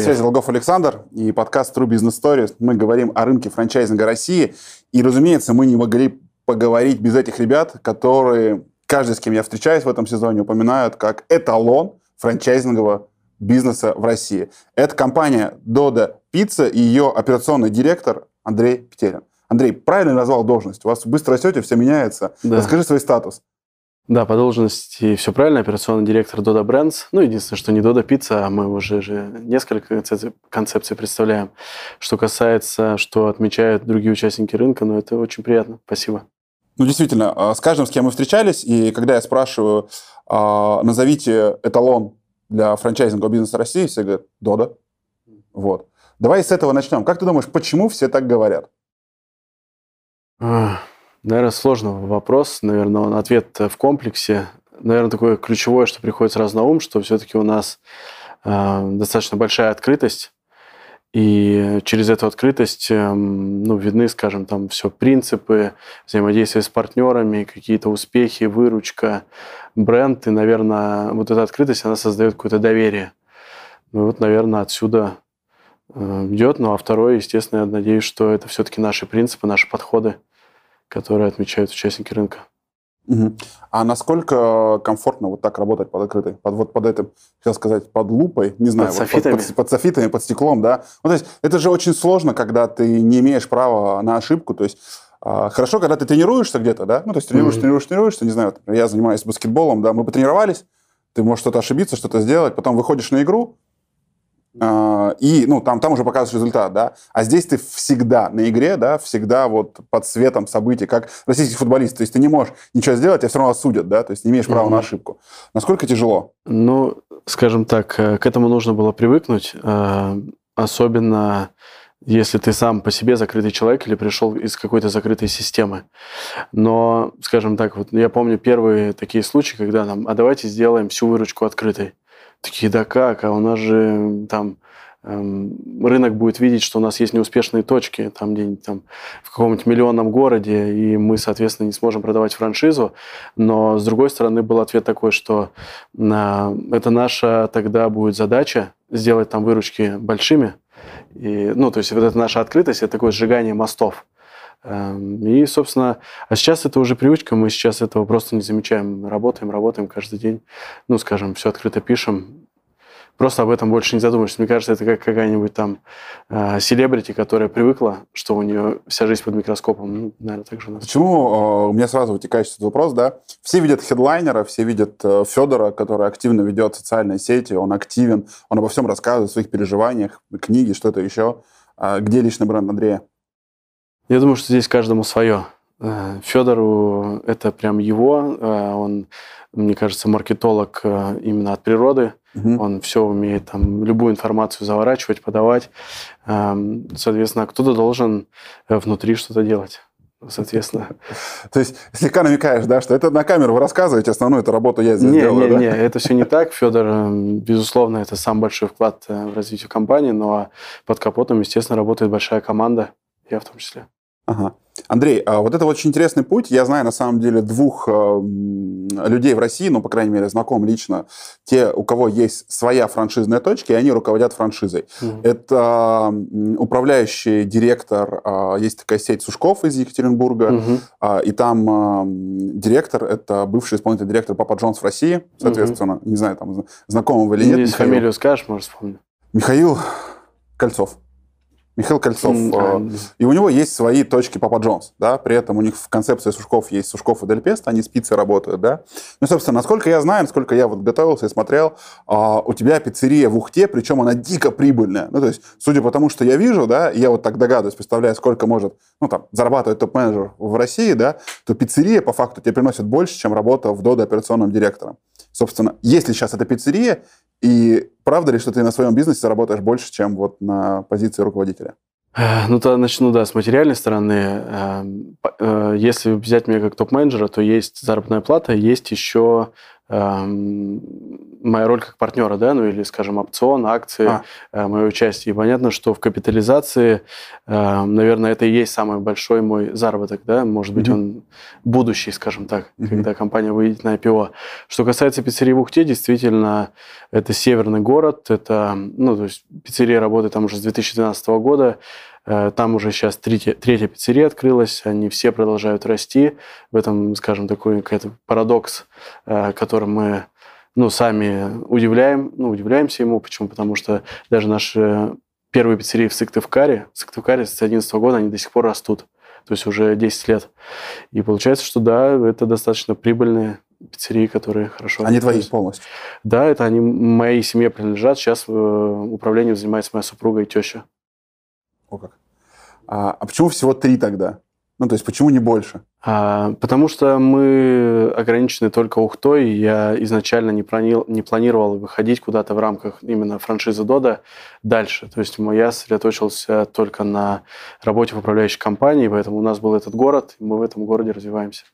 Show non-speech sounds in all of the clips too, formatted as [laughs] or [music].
На связи Логов Александр и подкаст True Business Stories. Мы говорим о рынке франчайзинга России. И, разумеется, мы не могли поговорить без этих ребят, которые, каждый, с кем я встречаюсь в этом сезоне, упоминают как эталон франчайзингового бизнеса в России. Это компания Dodo Pizza и ее операционный директор Андрей Петерин. Андрей, правильно назвал должность? У вас быстро растете, все меняется. Да. Расскажи свой статус. Да, по должности все правильно. Операционный директор Dodo Brands. Ну, единственное, что не Dodo Pizza, а мы уже же несколько концепций представляем. Что касается, что отмечают другие участники рынка, ну, это очень приятно. Спасибо. Ну, действительно, а, с каждым, с кем мы встречались, и когда я спрашиваю, а, назовите эталон для франчайзингового бизнеса России, все говорят, Dodo. Вот. Давай с этого начнем. Как ты думаешь, почему все так говорят? Наверное, сложный вопрос. Наверное, он ответ в комплексе. Наверное, такое ключевое, что приходит сразу на ум, что все-таки у нас э, достаточно большая открытость. И через эту открытость э, ну, видны, скажем, там все принципы взаимодействия с партнерами, какие-то успехи, выручка, бренд. И, наверное, вот эта открытость, она создает какое-то доверие. Ну вот, наверное, отсюда э, идет. Ну а второе, естественно, я надеюсь, что это все-таки наши принципы, наши подходы которые отмечают участники рынка. Угу. А насколько комфортно вот так работать под открытой, под вот под этим, хотел сказать, под лупой, не знаю, под вот софитами, под, под, под софитами, под стеклом, да? Ну, то есть это же очень сложно, когда ты не имеешь права на ошибку, то есть а, хорошо, когда ты тренируешься где-то, да, ну то есть тренируешься, mm-hmm. тренируешься, тренируешься, не знаю, я занимаюсь баскетболом, да, мы потренировались, ты можешь что-то ошибиться, что-то сделать, потом выходишь на игру, и, ну, там, там уже показываешь результат, да. А здесь ты всегда на игре, да, всегда вот под светом событий, как российский футболист. То есть ты не можешь ничего сделать, а все равно осудят, да, то есть не имеешь права mm-hmm. на ошибку. Насколько тяжело? Ну, скажем так, э, к этому нужно было привыкнуть, э, особенно если ты сам по себе закрытый человек или пришел из какой-то закрытой системы. Но, скажем так, вот я помню первые такие случаи, когда нам, а давайте сделаем всю выручку открытой. Такие, да как? А у нас же там эм, рынок будет видеть, что у нас есть неуспешные точки там где-нибудь там в каком-нибудь миллионном городе, и мы, соответственно, не сможем продавать франшизу. Но, с другой стороны, был ответ такой, что э, это наша тогда будет задача сделать там выручки большими. И, ну, то есть вот это наша открытость, это такое сжигание мостов. Эм, и, собственно, а сейчас это уже привычка, мы сейчас этого просто не замечаем. Работаем, работаем каждый день. Ну, скажем, все открыто пишем. Просто об этом больше не задумаешься. Мне кажется, это как какая-нибудь там э, селебрити, которая привыкла, что у нее вся жизнь под микроскопом. Ну, наверное, так же у нас. Почему? Э, у меня сразу вытекает этот вопрос, да? Все видят хедлайнера, все видят э, Федора, который активно ведет социальные сети, он активен, он обо всем рассказывает, о своих переживаниях, книги, что-то еще. А где личный бренд Андрея? Я думаю, что здесь каждому свое. Э, Федору это прям его. Э, он, мне кажется, маркетолог э, именно от природы. Угу. Он все умеет, там, любую информацию заворачивать, подавать. Эм, соответственно, кто-то должен внутри что-то делать соответственно. То есть слегка намекаешь, да, что это на камеру вы рассказываете, основную эту работу я здесь не, делаю, не, да? Не, это все не так. Федор, безусловно, это сам большой вклад в развитие компании, но под капотом, естественно, работает большая команда, я в том числе. Ага. Андрей, а вот это очень интересный путь. Я знаю, на самом деле, двух э, людей в России, ну, по крайней мере, знаком лично, те, у кого есть своя франшизная точка, и они руководят франшизой. Mm-hmm. Это управляющий директор, э, есть такая сеть Сушков из Екатеринбурга, mm-hmm. и там директор, это бывший исполнительный директор Папа Джонс в России, соответственно, mm-hmm. не знаю, там, знакомый вы или нет. Фамилию скажешь, может, вспомню. Михаил Кольцов. Михаил Кольцов. Mm-hmm. И у него есть свои точки Папа Джонс, да, при этом у них в концепции Сушков есть Сушков и Дель Песто, они спицы работают, да. Ну, собственно, насколько я знаю, насколько я вот готовился и смотрел, а, у тебя пиццерия в Ухте, причем она дико прибыльная. Ну, то есть, судя по тому, что я вижу, да, я вот так догадываюсь, представляю, сколько может, ну, там, зарабатывать топ-менеджер в России, да, то пиццерия, по факту, тебе приносит больше, чем работа в Додо операционным директором. Собственно, если сейчас это пиццерия, и правда ли, что ты на своем бизнесе заработаешь больше, чем вот на позиции руководителя? Ну, то начну, да, с материальной стороны. Эм, э, если взять меня как топ-менеджера, то есть заработная плата, есть еще эм, моя роль как партнера, да, ну или, скажем, опцион, акции, а. э, мое участие. И понятно, что в капитализации, э, наверное, это и есть самый большой мой заработок, да, может быть, mm-hmm. он будущий, скажем так, mm-hmm. когда компания выйдет на IPO. Что касается пиццерии в Ухте, действительно, это северный город, это, ну, то есть пиццерия работает там уже с 2012 года, Э, там уже сейчас третья, третья пиццерия открылась, они все продолжают расти. В этом, скажем, такой какой-то парадокс, которым мы ну, сами удивляем, ну, удивляемся ему. Почему? Потому что даже наши первые пиццерии в Сыктывкаре, в Сыктывкаре с 2011 года они до сих пор растут. То есть уже 10 лет. И получается, что да, это достаточно прибыльные пиццерии, которые хорошо... Они твои полностью? Да, это они моей семье принадлежат. Сейчас э, управлением занимается моя супруга и теща. О как. А, а почему всего три тогда? Ну, то есть почему не больше? А, потому что мы ограничены только Ухтой. Я изначально не, планировал, не планировал выходить куда-то в рамках именно франшизы Дода дальше. То есть я сосредоточился только на работе в управляющей компании, поэтому у нас был этот город, и мы в этом городе развиваемся.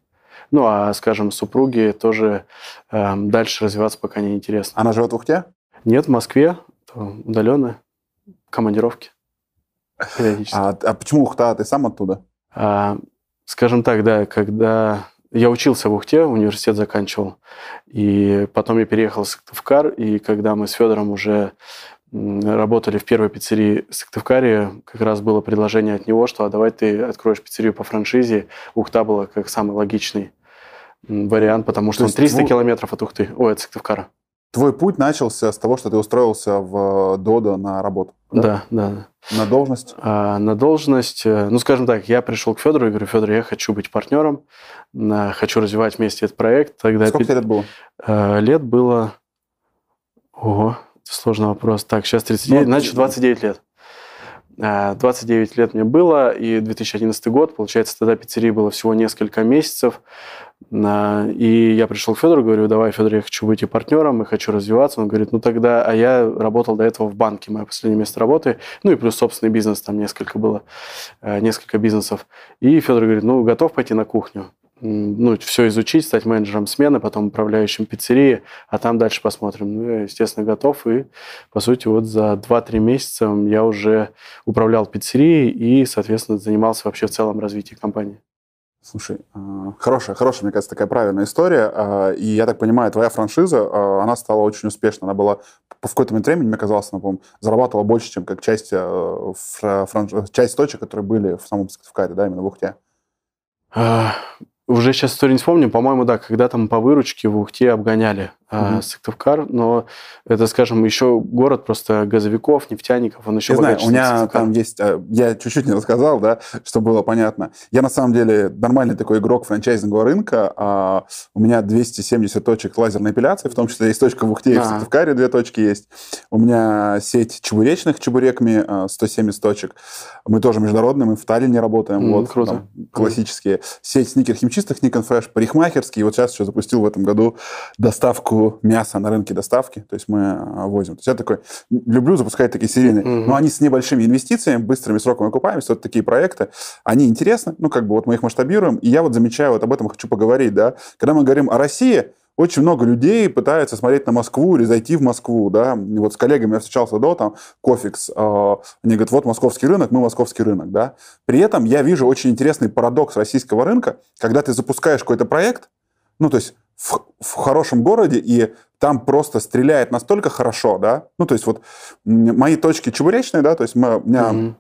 Ну, а, скажем, супруги тоже э, дальше развиваться пока не интересно. Она живет в Ухте? Нет, в Москве, удаленно, командировки. А, а почему Ухта? Ты сам оттуда? А, скажем так, да, когда я учился в Ухте, университет заканчивал, и потом я переехал в Сыктывкар, и когда мы с Федором уже работали в первой пиццерии в Сыктывкаре, как раз было предложение от него, что а давай ты откроешь пиццерию по франшизе. Ухта была как самый логичный вариант, потому что То он 300 твой... километров от Ухты, ой, от Сыктывкара. Твой путь начался с того, что ты устроился в Додо на работу? Да, да. да. На должность? А, на должность, э, ну, скажем так, я пришел к Федору и говорю, Федор, я хочу быть партнером, хочу развивать вместе этот проект. Тогда Сколько тебе лет было? Лет было... Ого, сложный вопрос. Так, сейчас 39, ну, значит, 29 лет. 29 а, лет мне было, и 2011 год, получается, тогда пиццерии было всего несколько месяцев. И я пришел к Федору, говорю, давай, Федор, я хочу быть и партнером, и хочу развиваться. Он говорит, ну тогда, а я работал до этого в банке, мое последнее место работы, ну и плюс собственный бизнес, там несколько было, э, несколько бизнесов. И Федор говорит, ну готов пойти на кухню? Ну, все изучить, стать менеджером смены, потом управляющим пиццерии, а там дальше посмотрим. Ну, я, естественно, готов. И, по сути, вот за 2-3 месяца я уже управлял пиццерией и, соответственно, занимался вообще в целом развитием компании. Слушай, а, хорошая, хорошая, мне кажется, такая правильная история. А, и я так понимаю, твоя франшиза, а, она стала очень успешной. Она была в какой-то момент времени, мне казалось, она, по зарабатывала больше, чем как часть, франш... часть точек, которые были в самом Сыктывкаре, да, именно в Ухте. Уже сейчас историю не вспомню. По-моему, да, когда там по выручке в Ухте обгоняли mm-hmm. Сыктывкар, но это, скажем, еще город просто газовиков, нефтяников, он еще Я знаю, у меня там есть, э, я чуть-чуть не рассказал, да, чтобы было понятно. Я на самом деле нормальный такой игрок франчайзингового рынка. А у меня 270 точек лазерной эпиляции, в том числе есть точка в Ухте, и в Сыктывкаре две точки есть. У меня сеть чебуречных чебуреками, 170 точек. Мы тоже международные, мы в Таллине работаем. Mm, вот, круто. Там, классические. Сеть сникер химчистых, Никон Фэш, парикмахерский. И вот сейчас еще запустил в этом году доставку доставку мяса на рынке доставки, то есть мы а, возим. То есть я такой, люблю запускать такие серийные, mm-hmm. но они с небольшими инвестициями, быстрыми сроками окупаемости, вот такие проекты, они интересны, ну, как бы вот мы их масштабируем, и я вот замечаю, вот об этом хочу поговорить, да, когда мы говорим о России, очень много людей пытаются смотреть на Москву или зайти в Москву, да. И вот с коллегами я встречался до, там, Кофикс, э, они говорят, вот московский рынок, мы московский рынок, да. При этом я вижу очень интересный парадокс российского рынка, когда ты запускаешь какой-то проект, ну, то есть в, в хорошем городе, и там просто стреляет настолько хорошо, да, ну, то есть вот мои точки чебуречные, да, то есть мы, у меня, mm-hmm.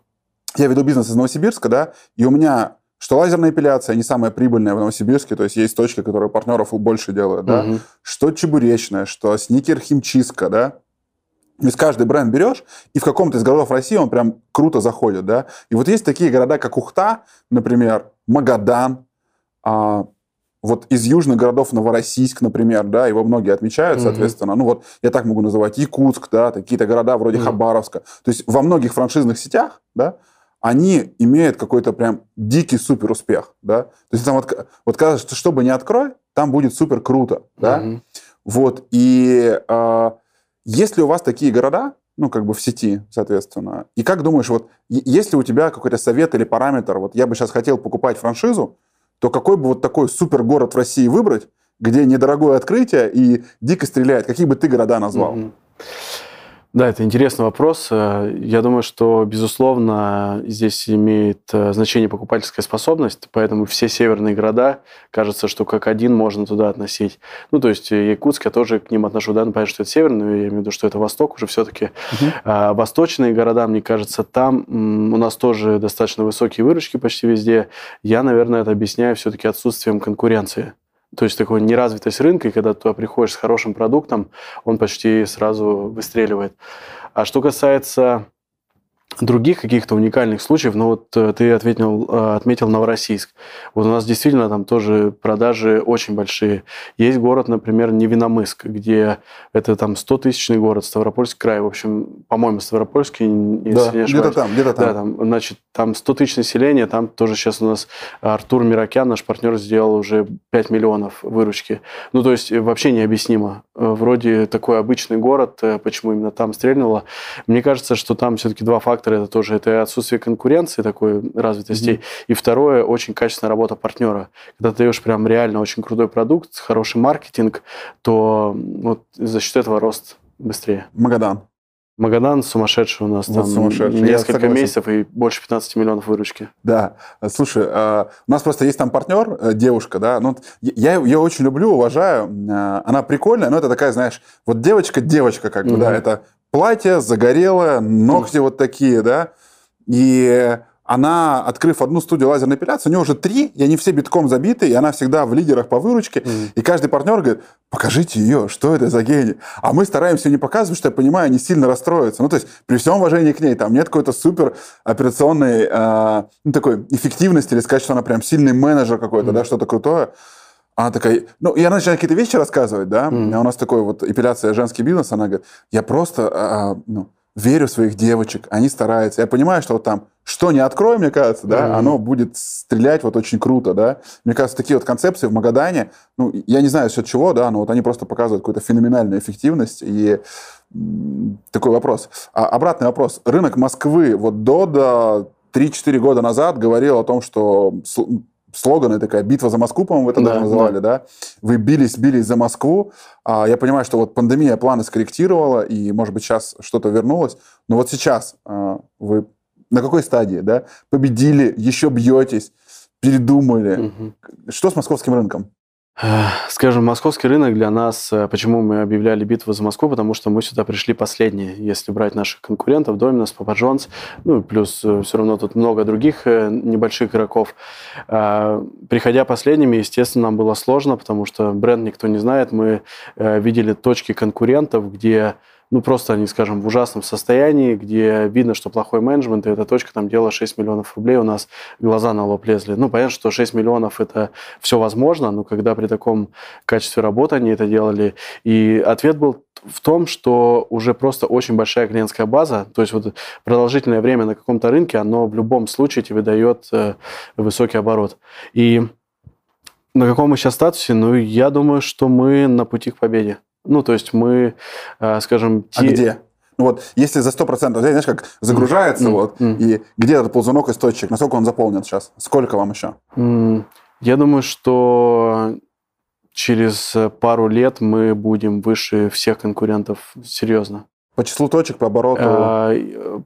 я веду бизнес из Новосибирска, да, и у меня что лазерная эпиляция не самая прибыльная в Новосибирске, то есть есть точки, которые партнеров больше делают, да, что чебуречная, что сникер химчистка, да, то есть каждый бренд берешь, и в каком-то из городов России он прям круто заходит, да. И вот есть такие города, как Ухта, например, Магадан, а, вот из южных городов Новороссийск, например, да, его многие отмечают, соответственно. Mm-hmm. Ну вот я так могу называть Якутск, да, какие-то города вроде mm-hmm. Хабаровска. То есть во многих франшизных сетях, да, они имеют какой-то прям дикий супер успех, да. То есть там вот, вот кажется, что, что бы ни открой, там будет супер круто, да. Mm-hmm. Вот, и э, есть ли у вас такие города, ну, как бы в сети, соответственно, и как думаешь, вот, есть ли у тебя какой-то совет или параметр, вот я бы сейчас хотел покупать франшизу, то какой бы вот такой супер город в России выбрать, где недорогое открытие и дико стреляет? Какие бы ты города назвал? Mm-hmm. Да, это интересный вопрос. Э, я думаю, что, безусловно, здесь имеет э, значение покупательская способность, поэтому все северные города, кажется, что как один можно туда относить. Ну, то есть э, Якутск я тоже к ним отношу, да, ну, понятно, что это северный, но я имею в виду, что это восток уже все-таки. Угу. А восточные города, мне кажется, там у нас тоже достаточно высокие выручки почти везде. Я, наверное, это объясняю все-таки отсутствием конкуренции. То есть такой неразвитость рынка, и когда ты туда приходишь с хорошим продуктом, он почти сразу выстреливает. А что касается других каких-то уникальных случаев, ну вот э, ты ответил, э, отметил Новороссийск. Вот у нас действительно там тоже продажи очень большие. Есть город, например, Невиномыск, где это там 100-тысячный город, Ставропольский край. В общем, по-моему, Ставропольский, да, не где-то там, где-то там. Да, там, значит, там 100 тысяч населения, там тоже сейчас у нас Артур Мирокян, наш партнер, сделал уже 5 миллионов выручки. Ну, то есть вообще необъяснимо. Э, вроде такой обычный город, почему именно там стрельнуло. Мне кажется, что там все-таки два фактора фактор это тоже это отсутствие конкуренции такой развитости. Mm-hmm. И второе, очень качественная работа партнера. Когда ты даешь прям реально очень крутой продукт, хороший маркетинг, то вот за счет этого рост быстрее. Магадан. Магадан сумасшедший у нас. Вот там сумасшедший. несколько месяцев и больше 15 миллионов выручки. Да. Слушай, а, у нас просто есть там партнер, э, девушка, да, ну, я ее очень люблю, уважаю. А, она прикольная, но это такая, знаешь, вот девочка-девочка как бы, угу. да, это платье, загорелое, ногти вот такие, да. И она, открыв одну студию лазерной эпиляции, у нее уже три, и они все битком забиты, и она всегда в лидерах по выручке. Mm. И каждый партнер говорит, покажите ее, что это за гений. А мы стараемся не показывать, что я понимаю, они сильно расстроятся. Ну, то есть, при всем уважении к ней, там нет какой-то супер операционной, э, ну, такой эффективности, или сказать, что она прям сильный менеджер какой-то, mm. да, что-то крутое. Она такая, ну, и она начинает какие-то вещи рассказывать, да, mm. а у нас такой вот эпиляция женский бизнес, она говорит, я просто, а, а, ну, верю в своих девочек, они стараются. Я понимаю, что вот там, что не открою, мне кажется, да, mm-hmm. оно будет стрелять вот очень круто, да. Мне кажется, такие вот концепции в Магадане, ну, я не знаю, счет чего, да, но вот они просто показывают какую-то феноменальную эффективность и такой вопрос. А обратный вопрос. Рынок Москвы вот до, до 3-4 года назад говорил о том, что слоганы такая «Битва за Москву», по-моему, вы тогда да, называли, да. да? Вы бились, бились за Москву. А, я понимаю, что вот пандемия планы скорректировала, и, может быть, сейчас что-то вернулось. Но вот сейчас а, вы на какой стадии, да? Победили, еще бьетесь, передумали. Угу. Что с московским рынком? Скажем, московский рынок для нас, э, почему мы объявляли битву за Москву, потому что мы сюда пришли последние, если брать наших конкурентов, Доминос, Папа Джонс, ну, плюс э, все равно тут много других э, небольших игроков. Приходя последними, естественно, нам было сложно, потому что бренд никто не знает, мы видели точки конкурентов, где ну, просто они, скажем, в ужасном состоянии, где видно, что плохой менеджмент, и эта точка там делала 6 миллионов рублей, у нас глаза на лоб лезли. Ну, понятно, что 6 миллионов – это все возможно, но когда при таком качестве работы они это делали, и ответ был в том, что уже просто очень большая клиентская база, то есть вот продолжительное время на каком-то рынке, оно в любом случае тебе дает э, высокий оборот. И на каком мы сейчас статусе? Ну, я думаю, что мы на пути к победе. Ну, то есть мы, э, скажем... А те... А где? Ну вот, если за 100%, знаешь, как загружается, mm. вот, mm. и где этот ползунок из точек, насколько он заполнен сейчас? Сколько вам еще? Mm. Я думаю, что через пару лет мы будем выше всех конкурентов, серьезно. По числу точек, по обороту? А,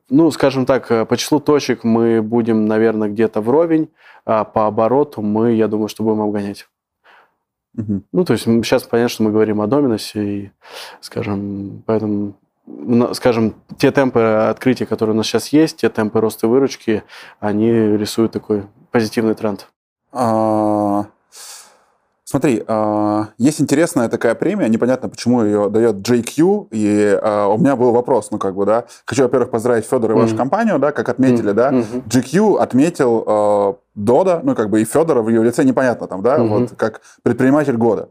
ну, скажем так, по числу точек мы будем, наверное, где-то вровень, а по обороту мы, я думаю, что будем обгонять. Угу. Ну, то есть сейчас понятно, что мы говорим о доминосе, и, скажем, поэтому скажем, те темпы открытия, которые у нас сейчас есть, те темпы роста выручки, они рисуют такой позитивный тренд. А, смотри, а, есть интересная такая премия, непонятно, почему ее дает JQ, и а, у меня был вопрос, ну как бы, да, хочу, во-первых, поздравить Федора и mm-hmm. вашу компанию, да, как отметили, mm-hmm. да, GQ отметил Дода, ну, как бы и Федора в ее лице непонятно там, да, угу. вот как предприниматель года.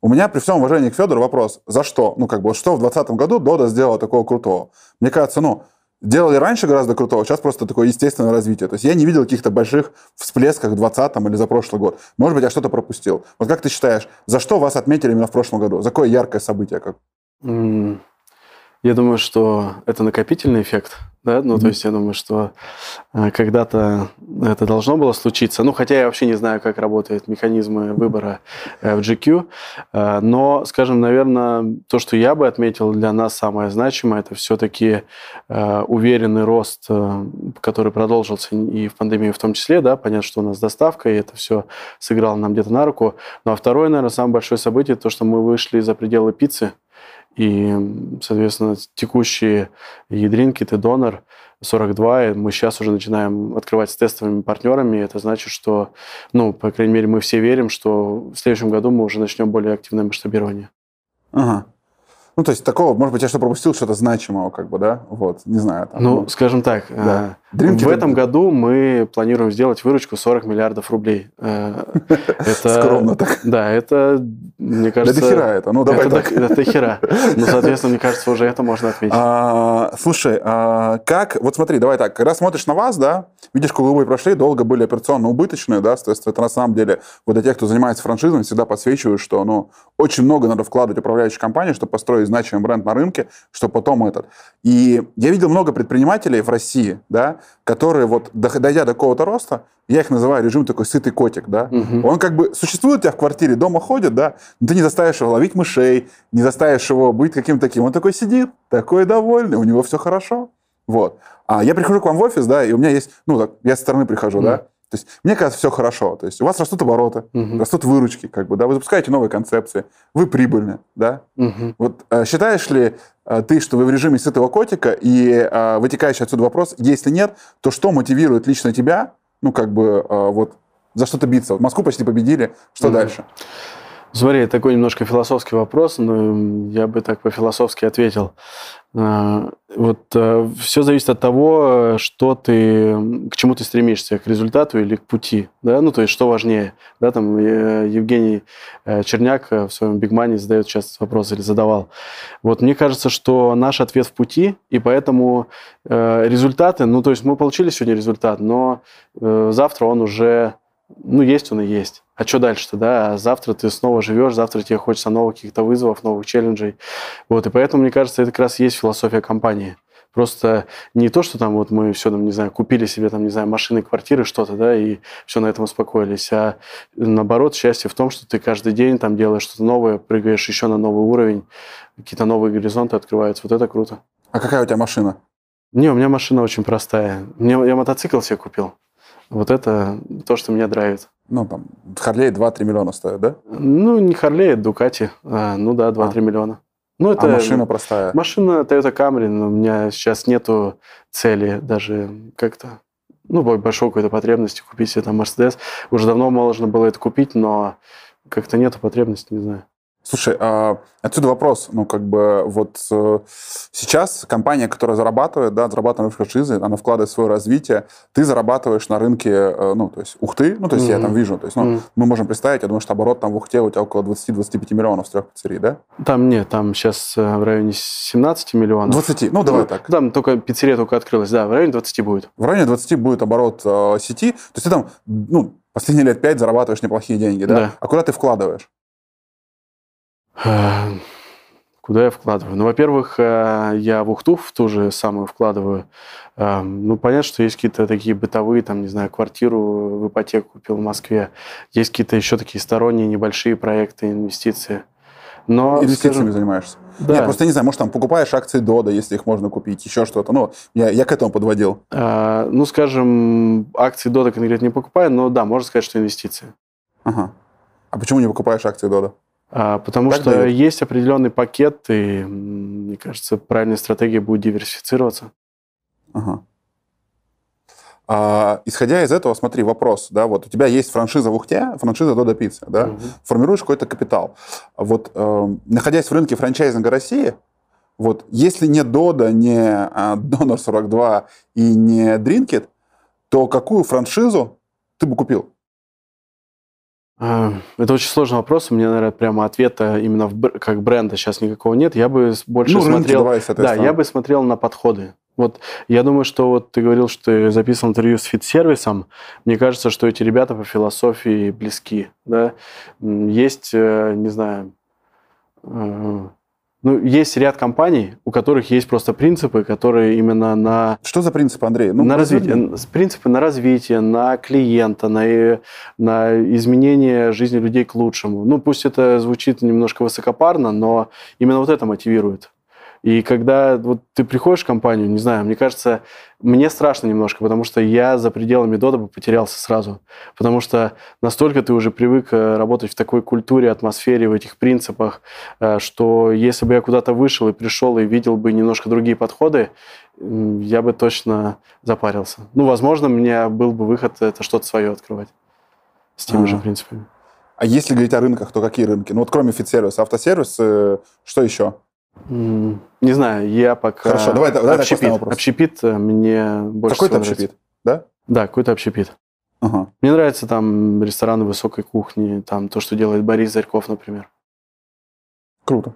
У меня при всем уважении к Федору вопрос, за что? Ну, как бы, что в 2020 году Дода сделала такого крутого? Мне кажется, ну, делали раньше гораздо крутого, сейчас просто такое естественное развитие. То есть я не видел каких-то больших всплесков в 2020 или за прошлый год. Может быть, я что-то пропустил. Вот как ты считаешь, за что вас отметили именно в прошлом году? За какое яркое событие? Как? Я думаю, что это накопительный эффект. Да? Ну, mm-hmm. то есть я думаю, что э, когда-то это должно было случиться. Ну, хотя я вообще не знаю, как работают механизмы выбора э, в GQ. Э, но, скажем, наверное, то, что я бы отметил для нас самое значимое, это все-таки уверенный рост, который продолжился и в пандемии в том числе. Да? Понятно, что у нас доставка, и это все сыграло нам где-то на руку. Ну, а второе, наверное, самое большое событие, то, что мы вышли за пределы пиццы. И, соответственно, текущие ядринки, ты донор 42, и мы сейчас уже начинаем открывать с тестовыми партнерами. Это значит, что, ну, по крайней мере, мы все верим, что в следующем году мы уже начнем более активное масштабирование. Ага. Ну, то есть такого, может быть, я что пропустил, что-то значимого, как бы, да? Вот, не знаю. Там, ну, ну, скажем так, да. Dream в этом году мы планируем сделать выручку 40 миллиардов рублей. Э, [laughs] это, Скромно так. Да, это, мне кажется... Да дохера это, ну давай это, так. Это дохера. Ну, [laughs] соответственно, мне кажется, уже это можно отметить. А, слушай, а как... Вот смотри, давай так, когда смотришь на вас, да, видишь, куда вы прошли, долго были операционно убыточные, да, то есть это на самом деле, вот для тех, кто занимается франшизами, всегда подсвечивают, что, ну, очень много надо вкладывать в управляющую компанию, чтобы построить значимый бренд на рынке, чтобы потом этот. И я видел много предпринимателей в России, да, которые вот, дойдя до какого-то роста, я их называю режим такой сытый котик, да, угу. он как бы существует у тебя в квартире, дома ходит, да, но ты не заставишь его ловить мышей, не заставишь его быть каким-то таким. Он такой сидит, такой довольный, у него все хорошо. Вот. А я прихожу к вам в офис, да, и у меня есть, ну, так, я со стороны прихожу, mm. да, то есть мне кажется, все хорошо. То есть у вас растут обороты, угу. растут выручки, как бы, да, вы запускаете новые концепции, вы прибыльны, да. Угу. Вот э, считаешь ли э, ты, что вы в режиме сытого котика, и э, вытекающий отсюда вопрос, если нет, то что мотивирует лично тебя, ну, как бы, э, вот, за что-то биться? Вот Москву почти победили, что угу. дальше? Смотри, такой немножко философский вопрос, но я бы так по-философски ответил. А, вот э, все зависит от того, что ты, к чему ты стремишься, к результату или к пути, да, ну то есть что важнее, да, там э, Евгений э, Черняк в своем Бигмане задает сейчас вопрос или задавал. Вот мне кажется, что наш ответ в пути, и поэтому результаты, ну то есть мы получили сегодня результат, но завтра он уже ну, есть он и есть. А что дальше-то, да? А завтра ты снова живешь, завтра тебе хочется новых каких-то вызовов, новых челленджей. Вот, и поэтому, мне кажется, это как раз есть философия компании. Просто не то, что там вот мы все, там, не знаю, купили себе, там, не знаю, машины, квартиры, что-то, да, и все на этом успокоились, а наоборот, счастье в том, что ты каждый день там делаешь что-то новое, прыгаешь еще на новый уровень, какие-то новые горизонты открываются. Вот это круто. А какая у тебя машина? Не, у меня машина очень простая. Мне, я мотоцикл себе купил. Вот это то, что меня драйвит. Ну, там, Харлей 2-3 миллиона стоит, да? Ну, не Харлей, а Дукати. А, ну да, 2-3 а. миллиона. Ну, это, а машина простая? Машина Toyota Camry, но у меня сейчас нету цели даже как-то, ну, большой какой-то потребности купить себе там Mercedes. Уже давно можно было это купить, но как-то нету потребности, не знаю. Слушай, а, отсюда вопрос. Ну, как бы вот э, сейчас компания, которая зарабатывает, да, зарабатывает на франшизы, она вкладывает в свое развитие, ты зарабатываешь на рынке, э, ну, то есть Ухты, ну, то есть mm-hmm. я там вижу, то есть, ну, mm-hmm. мы можем представить, я думаю, что оборот там в Ухте у тебя около 20-25 миллионов с трех пиццерий, да? Там нет, там сейчас э, в районе 17 миллионов. 20, ну, давай ну, так. Там только пиццерия только открылась, да, в районе 20 будет. В районе 20 будет оборот э, сети, то есть ты там, ну, последние лет 5 зарабатываешь неплохие деньги, да? да. А куда ты вкладываешь? Куда я вкладываю? Ну, во-первых, э, я в Ухту в ту же самую вкладываю. Эм, ну, понятно, что есть какие-то такие бытовые, там, не знаю, квартиру в ипотеку купил в Москве. Есть какие-то еще такие сторонние небольшие проекты, инвестиции. Но, Инвестициями скажем, занимаешься? Да. Нет, просто не знаю, может, там покупаешь акции Дода, если их можно купить, еще что-то. Ну, я, я к этому подводил. А, ну, скажем, акции Дода конкретно не покупаю, но да, можно сказать, что инвестиции. Ага. А почему не покупаешь акции Дода? А, потому как что дают? есть определенный пакет, и, мне кажется, правильная стратегия будет диверсифицироваться. Ага. А, исходя из этого, смотри, вопрос, да, вот у тебя есть франшиза в Ухте, франшиза Дода Пицца, да, угу. формируешь какой-то капитал. Вот, э, находясь в рынке франчайзинга России, вот, если не Дода, не а, Donor 42 и не Drinkit, то какую франшизу ты бы купил? А, это очень сложный вопрос. У меня, наверное, прямо ответа именно в, как бренда сейчас никакого нет. Я бы больше ну, смотрел... Давай, да, я бы смотрел на подходы. Вот я думаю, что вот ты говорил, что ты записывал интервью с фит-сервисом. Мне кажется, что эти ребята по философии близки. Да? Есть, э, не знаю, э, Ну, есть ряд компаний, у которых есть просто принципы, которые именно на... Что за принципы, Андрей? Ну, на развитие, принципы на развитие, на клиента, на, на изменение жизни людей к лучшему. Ну, пусть это звучит немножко высокопарно, но именно вот это мотивирует. И когда вот ты приходишь в компанию, не знаю, мне кажется, мне страшно немножко, потому что я за пределами Дода бы потерялся сразу. Потому что настолько ты уже привык э, работать в такой культуре, атмосфере, в этих принципах, э, что если бы я куда-то вышел и пришел и видел бы немножко другие подходы, я бы точно запарился. Ну, возможно, у меня был бы выход это что-то свое открывать с теми а. же принципами. А если говорить о рынках, то какие рынки? Ну вот кроме фит-сервиса, автосервис, э, что еще? Не знаю, я пока... Хорошо, давай, давай общепит. вопрос. Общепит э, мне больше Какой-то общепит, да? Да, какой-то общепит. Ага. Мне нравятся там рестораны высокой кухни, там то, что делает Борис Зарьков, например. Круто.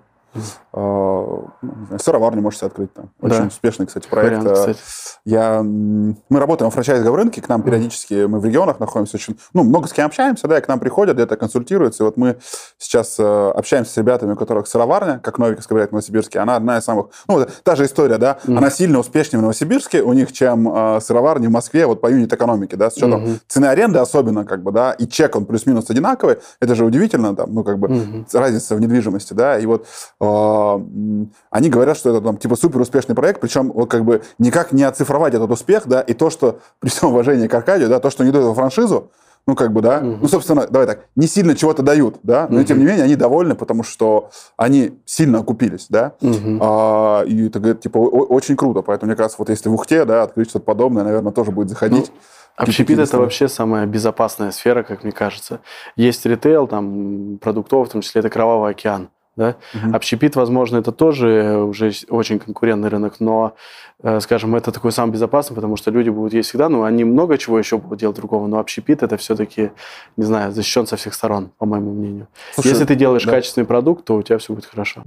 А, ну, сыроварню можете открыть там. Очень да. успешный, кстати, проект. Вариант, кстати. Я, мы работаем в франчайзинговом рынке, к нам периодически, мы в регионах находимся, очень, ну, много с кем общаемся, да, и к нам приходят, где-то консультируются. И вот мы сейчас э, общаемся с ребятами, у которых сыроварня, как Новиковская говорят в Новосибирске, она одна из самых, ну, та же история, да, mm-hmm. она сильно успешнее в Новосибирске у них, чем э, сыроварня в Москве, вот по юнит экономики, да, с учетом mm-hmm. цены аренды особенно, как бы, да, и чек он плюс-минус одинаковый, это же удивительно, там, ну, как бы, mm-hmm. разница в недвижимости, да, и вот они говорят, что это там типа супер успешный проект, причем вот как бы никак не оцифровать этот успех, да, и то, что при всем уважении к Аркадию, да, то, что они дают эту франшизу, ну, как бы, да, угу. ну, собственно, давай так, не сильно чего-то дают, да, но, угу. тем не менее, они довольны, потому что они сильно окупились, да, угу. а, и это, говорит, типа, очень круто, поэтому, мне кажется, вот если в Ухте, да, открыть что-то подобное, наверное, тоже будет заходить. Ну, Общепит – это вообще самая безопасная сфера, как мне кажется. Есть ритейл, там, продуктовый, в том числе это кровавый океан. Да? Угу. Общепит, возможно, это тоже уже очень конкурентный рынок, но, э, скажем, это такой самый безопасный, потому что люди будут есть всегда, но они много чего еще будут делать другого, но общепит это все-таки, не знаю, защищен со всех сторон, по моему мнению. Слушай, Если ты делаешь да. качественный продукт, то у тебя все будет хорошо.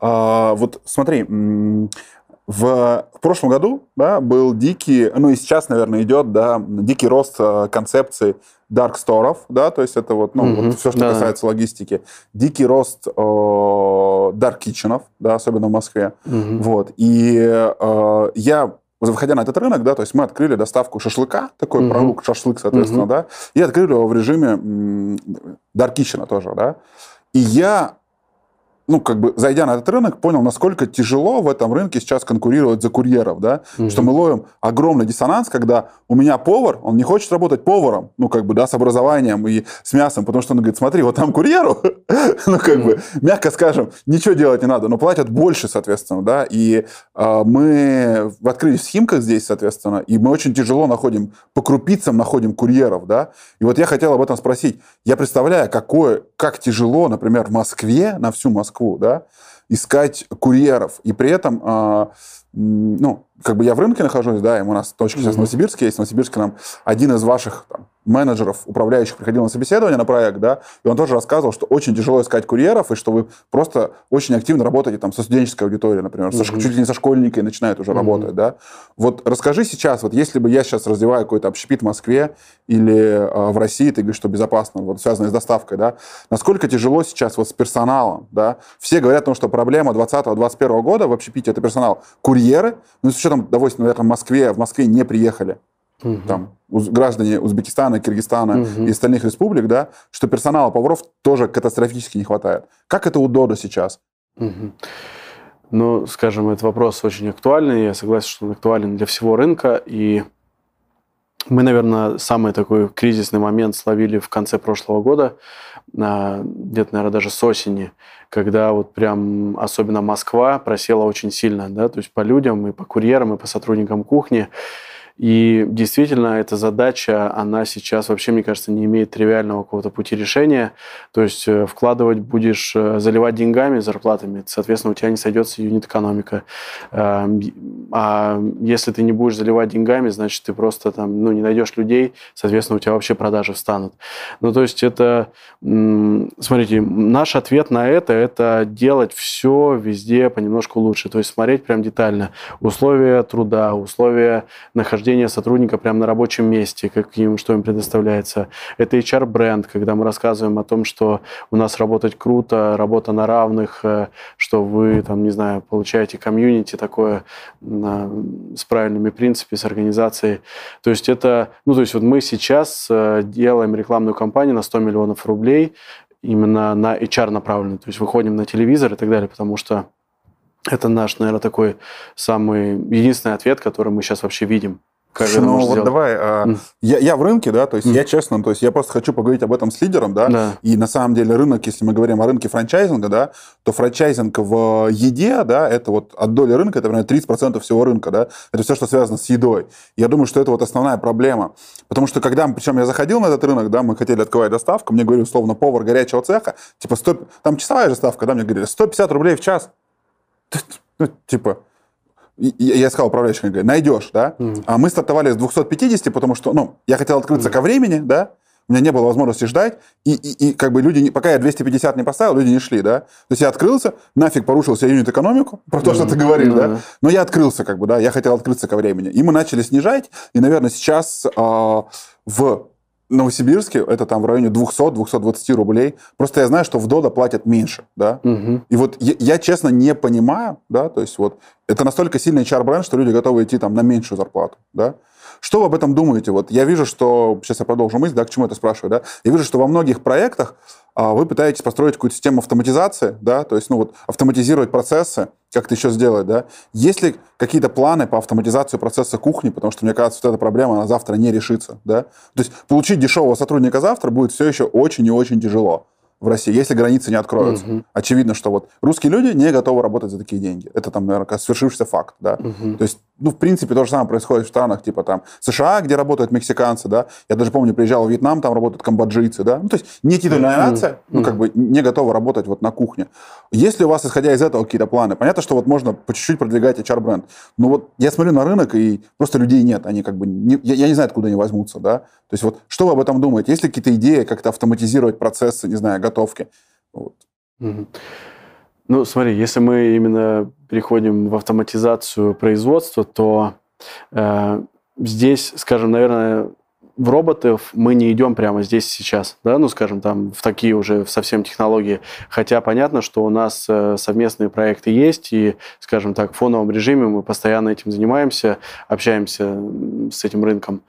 А, вот смотри, в, в прошлом году да, был дикий, ну и сейчас, наверное, идет да, дикий рост э, концепции dark store, да, то есть это вот, ну, mm-hmm. вот все, что да. касается логистики. Дикий рост э, dark kitchen, да, особенно в Москве. Mm-hmm. Вот. И э, я выходя на этот рынок, да, то есть мы открыли доставку шашлыка, такой mm-hmm. продукт, шашлык, соответственно, mm-hmm. да, и открыли его в режиме kitchen тоже, да. И я ну, как бы, зайдя на этот рынок, понял, насколько тяжело в этом рынке сейчас конкурировать за курьеров, да, угу. что мы ловим огромный диссонанс, когда у меня повар, он не хочет работать поваром, ну, как бы, да, с образованием и с мясом, потому что он говорит, смотри, вот там курьеру, [laughs] ну, как бы, мягко скажем, ничего делать не надо, но платят больше, соответственно, да, и э, мы открылись в Химках здесь, соответственно, и мы очень тяжело находим, по крупицам находим курьеров, да, и вот я хотел об этом спросить, я представляю, какое, как тяжело, например, в Москве, на всю Москву, Москву, да, искать курьеров. И при этом, э, ну, как бы я в рынке нахожусь, да, и у нас точка сейчас mm-hmm. в Новосибирске есть. В Новосибирске нам один из ваших там, менеджеров, управляющих приходил на собеседование на проект, да, и он тоже рассказывал, что очень тяжело искать курьеров, и что вы просто очень активно работаете там со студенческой аудиторией, например, mm-hmm. со, чуть ли не со школьниками начинают уже mm-hmm. работать, да. Вот расскажи сейчас, вот если бы я сейчас развиваю какой-то общепит в Москве или э, в России, ты говоришь, что безопасно, вот связано с доставкой, да, насколько тяжело сейчас вот с персоналом, да. Все говорят о том, что проблема 2020-2021 года в общепите это персонал. Курьеры, ну, с учетом, допустим, наверное, в Москве, в Москве не приехали угу. там, граждане Узбекистана, Киргизстана угу. и остальных республик, да, что персонала поваров тоже катастрофически не хватает. Как это у Дода сейчас? Угу. Ну, скажем, этот вопрос очень актуальный. Я согласен, что он актуален для всего рынка. И мы, наверное, самый такой кризисный момент словили в конце прошлого года, где-то, наверное, даже с осени, когда вот прям особенно Москва просела очень сильно, да, то есть по людям и по курьерам, и по сотрудникам кухни. И действительно, эта задача, она сейчас вообще, мне кажется, не имеет тривиального какого-то пути решения. То есть э, вкладывать будешь, э, заливать деньгами, зарплатами, соответственно, у тебя не сойдется юнит-экономика. Эм, а если ты не будешь заливать деньгами, значит, ты просто там, ну, не найдешь людей, соответственно, у тебя вообще продажи встанут. Ну, то есть это, смотрите, наш ответ на это, это делать все везде понемножку лучше. То есть смотреть прям детально. Условия труда, условия нахождения сопровождение сотрудника прямо на рабочем месте, каким, что им предоставляется. Это HR-бренд, когда мы рассказываем о том, что у нас работать круто, работа на равных, э, что вы, там, не знаю, получаете комьюнити такое с правильными принципами, с организацией. То есть это, ну, то есть вот мы сейчас э, делаем рекламную кампанию на 100 миллионов рублей, именно на HR направленную. То есть выходим на телевизор и так далее, потому что это наш, наверное, такой самый единственный ответ, который мы сейчас вообще видим. Как ну вот сделать? давай, а, mm. я, я в рынке, да, то есть mm. я честно, то есть я просто хочу поговорить об этом с лидером, да, да, и на самом деле рынок, если мы говорим о рынке франчайзинга, да, то франчайзинг в еде, да, это вот от доли рынка, это примерно 30% всего рынка, да, это все, что связано с едой. Я думаю, что это вот основная проблема, потому что когда, причем я заходил на этот рынок, да, мы хотели открывать доставку, мне говорили, условно, повар горячего цеха, типа, 100, там часовая же ставка, да, мне говорили, 150 рублей в час. Ну, типа, я сказал управляющему, говорю, найдешь, да? Mm. А мы стартовали с 250, потому что, ну, я хотел открыться mm. ко времени, да? У меня не было возможности ждать, и, и, и как бы люди, пока я 250 не поставил, люди не шли, да? То есть я открылся, нафиг порушил себе юнит-экономику, про то, что ты говорил, mm. да? Но я открылся, как бы, да, я хотел открыться ко времени. И мы начали снижать, и, наверное, сейчас э, в Новосибирске это там в районе 200-220 рублей. Просто я знаю, что в Дода платят меньше, да. Угу. И вот я, я, честно, не понимаю, да, то есть вот это настолько сильный HR-бренд, что люди готовы идти там на меньшую зарплату, да. Что вы об этом думаете? Вот я вижу, что... Сейчас я продолжу мысль, да, к чему это спрашиваю, да. Я вижу, что во многих проектах а, вы пытаетесь построить какую-то систему автоматизации, да, то есть, ну вот, автоматизировать процессы, как-то еще сделать, да. Есть ли какие-то планы по автоматизации процесса кухни, потому что, мне кажется, вот эта проблема, она завтра не решится, да. То есть получить дешевого сотрудника завтра будет все еще очень и очень тяжело в России, если границы не откроются. Угу. Очевидно, что вот русские люди не готовы работать за такие деньги. Это там, наверное, свершившийся факт, да. Угу. То есть, ну, в принципе, то же самое происходит в странах, типа там США, где работают мексиканцы, да. Я даже помню, приезжал в Вьетнам, там работают камбоджийцы, да. Ну, то есть, не титульная нация, угу. ну, как бы не готова работать вот на кухне. Если у вас, исходя из этого, какие-то планы, понятно, что вот можно по чуть-чуть продвигать HR-бренд, но вот я смотрю на рынок, и просто людей нет, они как бы, не, я, я не знаю, откуда они возьмутся, да. То есть, вот, что вы об этом думаете? Есть ли какие-то идеи как-то автоматизировать процессы, не знаю, готовки? Вот. Ну, смотри, если мы именно переходим в автоматизацию производства, то э, здесь, скажем, наверное, в роботов мы не идем прямо здесь сейчас, да, ну, скажем, там, в такие уже совсем технологии. Хотя понятно, что у нас э, совместные проекты есть, и, скажем так, в фоновом режиме мы постоянно этим занимаемся, общаемся с этим рынком.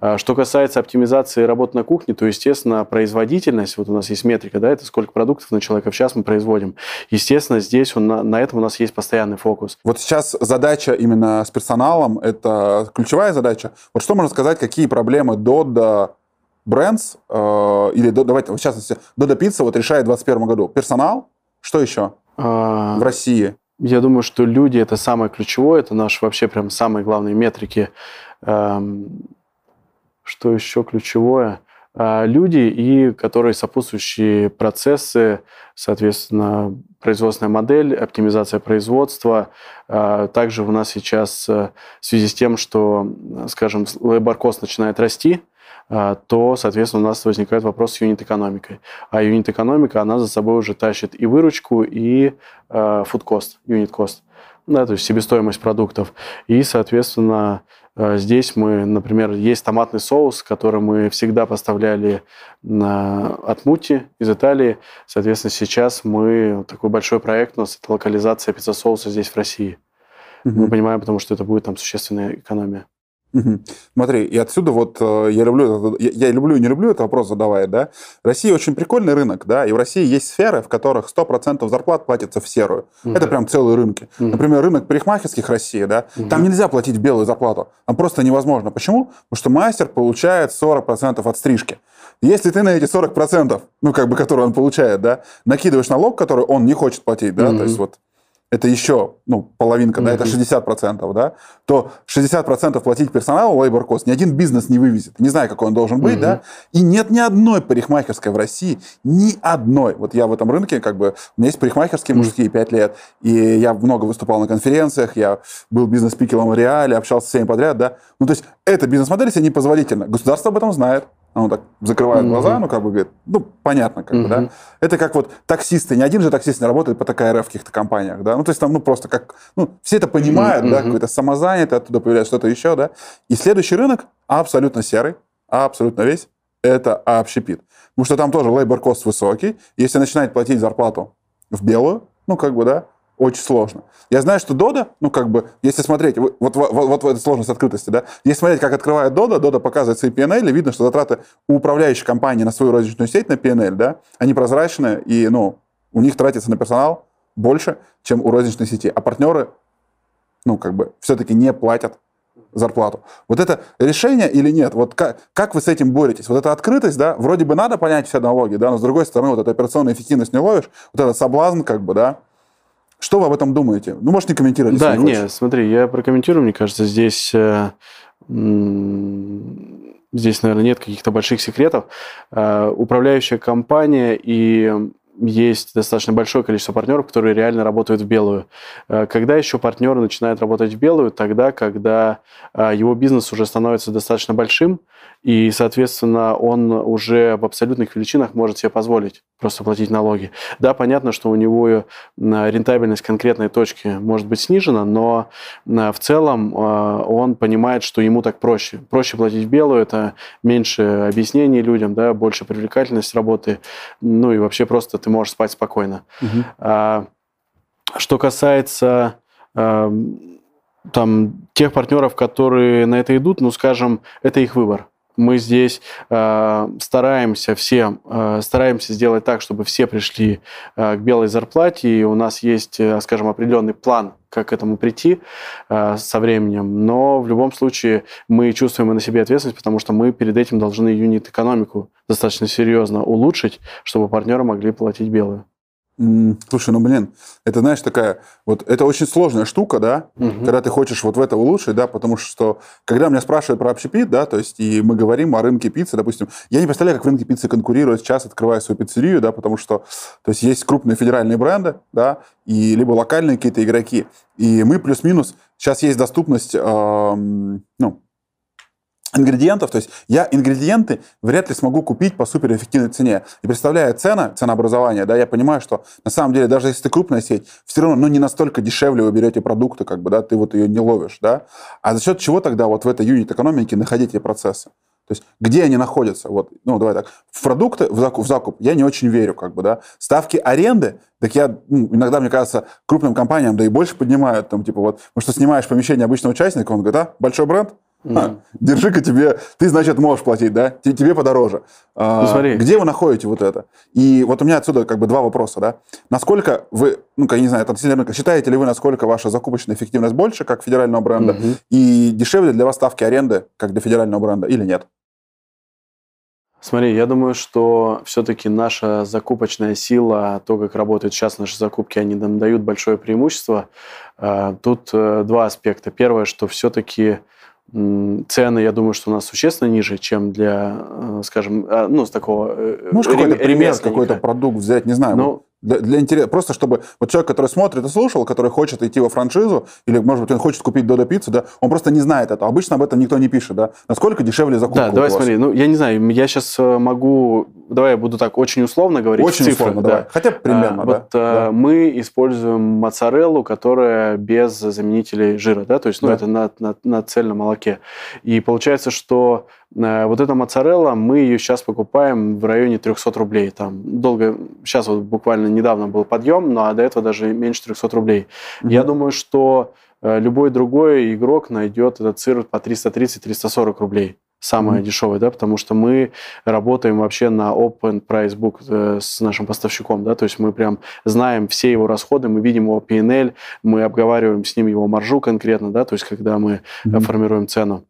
А что касается оптимизации работы на кухне, то, естественно, производительность, вот у нас есть метрика, да, это сколько продуктов на человека в час мы производим. Естественно, здесь он, на, на этом у нас есть постоянный фокус. Вот сейчас задача именно с персоналом, это ключевая задача. Вот что можно сказать, какие проблемы Dodo Brands, э, или давайте, в частности, Dodo Pizza вот решает в 2021 году. Персонал, что еще а... в России? Я думаю, что люди это самое ключевое, это наши вообще прям самые главные метрики. Эм, что еще ключевое? А, люди и которые сопутствующие процессы, соответственно, производственная модель, оптимизация производства. А, также у нас сейчас э, в связи с тем, что, скажем, labor cost начинает расти, то, соответственно, у нас возникает вопрос с юнит-экономикой. А юнит-экономика, она за собой уже тащит и выручку, и food-cost, юнит-кост, да, то есть себестоимость продуктов. И, соответственно, а, здесь мы, например, есть томатный соус, который мы всегда поставляли от Мути из Италии. Соответственно, сейчас мы такой большой проект у нас это локализация пицца-соуса здесь в России. Угу. Мы понимаем, потому что это будет там существенная экономия. Угу. Смотри, и отсюда вот э, я люблю, я, я люблю и не люблю этот вопрос задавать, да. Россия очень прикольный рынок, да, и в России есть сферы, в которых 100% зарплат платится в серую. Угу. Это прям целые рынки. Угу. Например, рынок парикмахерских России, да, угу. там нельзя платить белую зарплату. Там просто невозможно. Почему? Потому что мастер получает 40% от стрижки. Если ты на эти 40%, ну, как бы, которые он получает, да, накидываешь налог, который он не хочет платить, да, угу. то есть вот это еще, ну, половинка, mm-hmm. да, это 60%, да, то 60% платить персоналу labor cost ни один бизнес не вывезет. Не знаю, какой он должен быть, mm-hmm. да, и нет ни одной парикмахерской в России, ни одной. Вот я в этом рынке, как бы, у меня есть парикмахерские мужские mm-hmm. 5 лет, и я много выступал на конференциях, я был бизнес-спикером в Реале, общался с всеми подряд, да. Ну, то есть, эта бизнес-модель себе непозволительна. Государство об этом знает, он так закрывает mm-hmm. глаза, ну, как бы говорит, ну, понятно, как mm-hmm. бы, да. Это как вот таксисты, ни один же таксист не работает по ТКРФ в каких-то компаниях, да. Ну, то есть там, ну, просто как, ну, все это понимают, mm-hmm. да, какой-то самозанятый, оттуда появляется что-то еще, да. И следующий рынок абсолютно серый, абсолютно весь, это общепит. Потому что там тоже cost высокий. Если начинать платить зарплату в белую, ну, как бы, да, очень сложно. Я знаю, что Дода, ну, как бы, если смотреть, вот, вот, вот, вот сложность открытости, да, если смотреть, как открывает Дода, Дода показывает свои PNL, и видно, что затраты у управляющей компании на свою розничную сеть, на PNL, да, они прозрачные, и, ну, у них тратится на персонал больше, чем у розничной сети. А партнеры, ну, как бы, все-таки не платят зарплату. Вот это решение или нет? Вот как, как вы с этим боретесь? Вот эта открытость, да, вроде бы надо понять все налоги, да, но с другой стороны, вот эту операционную эффективность не ловишь, вот этот соблазн, как бы, да, что вы об этом думаете? Ну, можете не комментировать. Да, не, не смотри, я прокомментирую. Мне кажется, здесь, э, здесь, наверное, нет каких-то больших секретов. Э, управляющая компания и есть достаточно большое количество партнеров, которые реально работают в белую. Э, когда еще партнер начинает работать в белую? Тогда, когда его бизнес уже становится достаточно большим, и, соответственно, он уже в абсолютных величинах может себе позволить просто платить налоги. Да, понятно, что у него э, рентабельность конкретной точки может быть снижена, но в целом он понимает, что ему так проще. Проще платить в белую, это меньше объяснений людям, да, больше привлекательность работы, ну и вообще просто ты можешь спать спокойно. Угу. Что касается а, там тех партнеров, которые на это идут, ну, скажем, это их выбор. Мы здесь э, стараемся все, э, стараемся сделать так, чтобы все пришли э, к белой зарплате, и у нас есть, э, скажем, определенный план, как к этому прийти э, со временем. Но в любом случае мы чувствуем на себе ответственность, потому что мы перед этим должны юнит-экономику достаточно серьезно улучшить, чтобы партнеры могли платить белую. Слушай, ну блин, это знаешь такая, вот это очень сложная штука, да, угу. когда ты хочешь вот в это улучшить, да, потому что когда меня спрашивают про общепит, да, то есть и мы говорим о рынке пиццы, допустим, я не представляю, как в рынке пиццы конкурирует сейчас, открывая свою пиццерию, да, потому что, то есть есть крупные федеральные бренды, да, и либо локальные какие-то игроки, и мы плюс-минус, сейчас есть доступность, э, ну, ингредиентов, то есть я ингредиенты вряд ли смогу купить по суперэффективной цене. И представляя цена, ценообразование, да, я понимаю, что на самом деле, даже если ты крупная сеть, все равно, ну, не настолько дешевле вы берете продукты, как бы, да, ты вот ее не ловишь, да. А за счет чего тогда вот в этой юнит-экономике находить эти процессы? То есть где они находятся? Вот, ну, давай так. В продукты, в закуп, в закуп я не очень верю, как бы, да. Ставки аренды, так я, ну, иногда, мне кажется, крупным компаниям, да и больше поднимают, там, типа, вот, потому что снимаешь помещение обычного участника, он говорит, а, большой бренд, Mm. держи-ка тебе, ты, значит, можешь платить, да? Тебе подороже. А, ну, смотри. Где вы находите вот это? И вот у меня отсюда как бы два вопроса, да? Насколько вы, ну, я не знаю, относительно рынка, считаете ли вы, насколько ваша закупочная эффективность больше, как федерального бренда, mm-hmm. и дешевле для вас ставки аренды, как для федерального бренда, или нет? Смотри, я думаю, что все-таки наша закупочная сила, то, как работают сейчас наши закупки, они нам дают большое преимущество. А, тут э, два аспекта. Первое, что все-таки цены, я думаю, что у нас существенно ниже, чем для, э, скажем, э, ну, с такого Можешь какой-то пример, какой-то продукт взять, не знаю, ну, для, для интереса, просто чтобы вот человек, который смотрит и слушал, который хочет идти во франшизу, или, может быть, он хочет купить Додо пиццу, да, он просто не знает этого. Обычно об этом никто не пишет, да. Насколько дешевле закупка Да, давай смотри, ну, я не знаю, я сейчас э, могу, давай я буду так очень условно говорить Очень цифры, условно, да. давай. Хотя бы примерно, а, да. Вот а, да. мы используем моцареллу, которая без заменителей жира, да, то есть, ну, да. это на, на, на цельном молоке. И получается, что Э, вот эта моцарелла, мы ее сейчас покупаем в районе 300 рублей. Там долго, сейчас вот буквально недавно был подъем, но до этого даже меньше 300 рублей. Mm-hmm. Я думаю, что э, любой другой игрок найдет этот сыр по 330-340 рублей самое mm-hmm. дешевое, да, потому что мы работаем вообще на open price book э, с нашим поставщиком, да, то есть мы прям знаем все его расходы, мы видим его P&L, мы обговариваем с ним его маржу конкретно, да, то есть когда мы mm-hmm. формируем цену.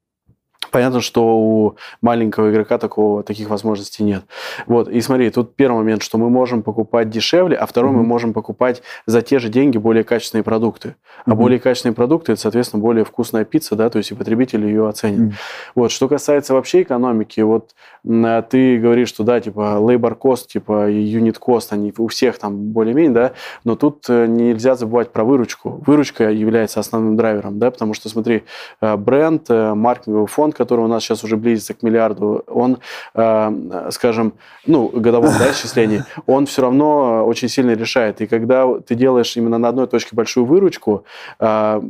Понятно, что у маленького игрока такого, таких возможностей нет. Вот, и смотри, тут первый момент, что мы можем покупать дешевле, а второй mm-hmm. мы можем покупать за те же деньги более качественные продукты. А mm-hmm. более качественные продукты, это, соответственно, более вкусная пицца, да, то есть и потребитель ее оценит. Mm-hmm. Вот, что касается вообще экономики, вот а, ты говоришь, что, да, типа, labor cost, типа, unit cost, они у всех там более-менее, да, но тут э, нельзя забывать про выручку. Выручка является основным драйвером, да, потому что, смотри, э, бренд, э, маркетинговый фонд, который у нас сейчас уже близится к миллиарду, он, э, скажем, ну, годовом да, исчислении, [laughs] он все равно очень сильно решает. И когда ты делаешь именно на одной точке большую выручку, э,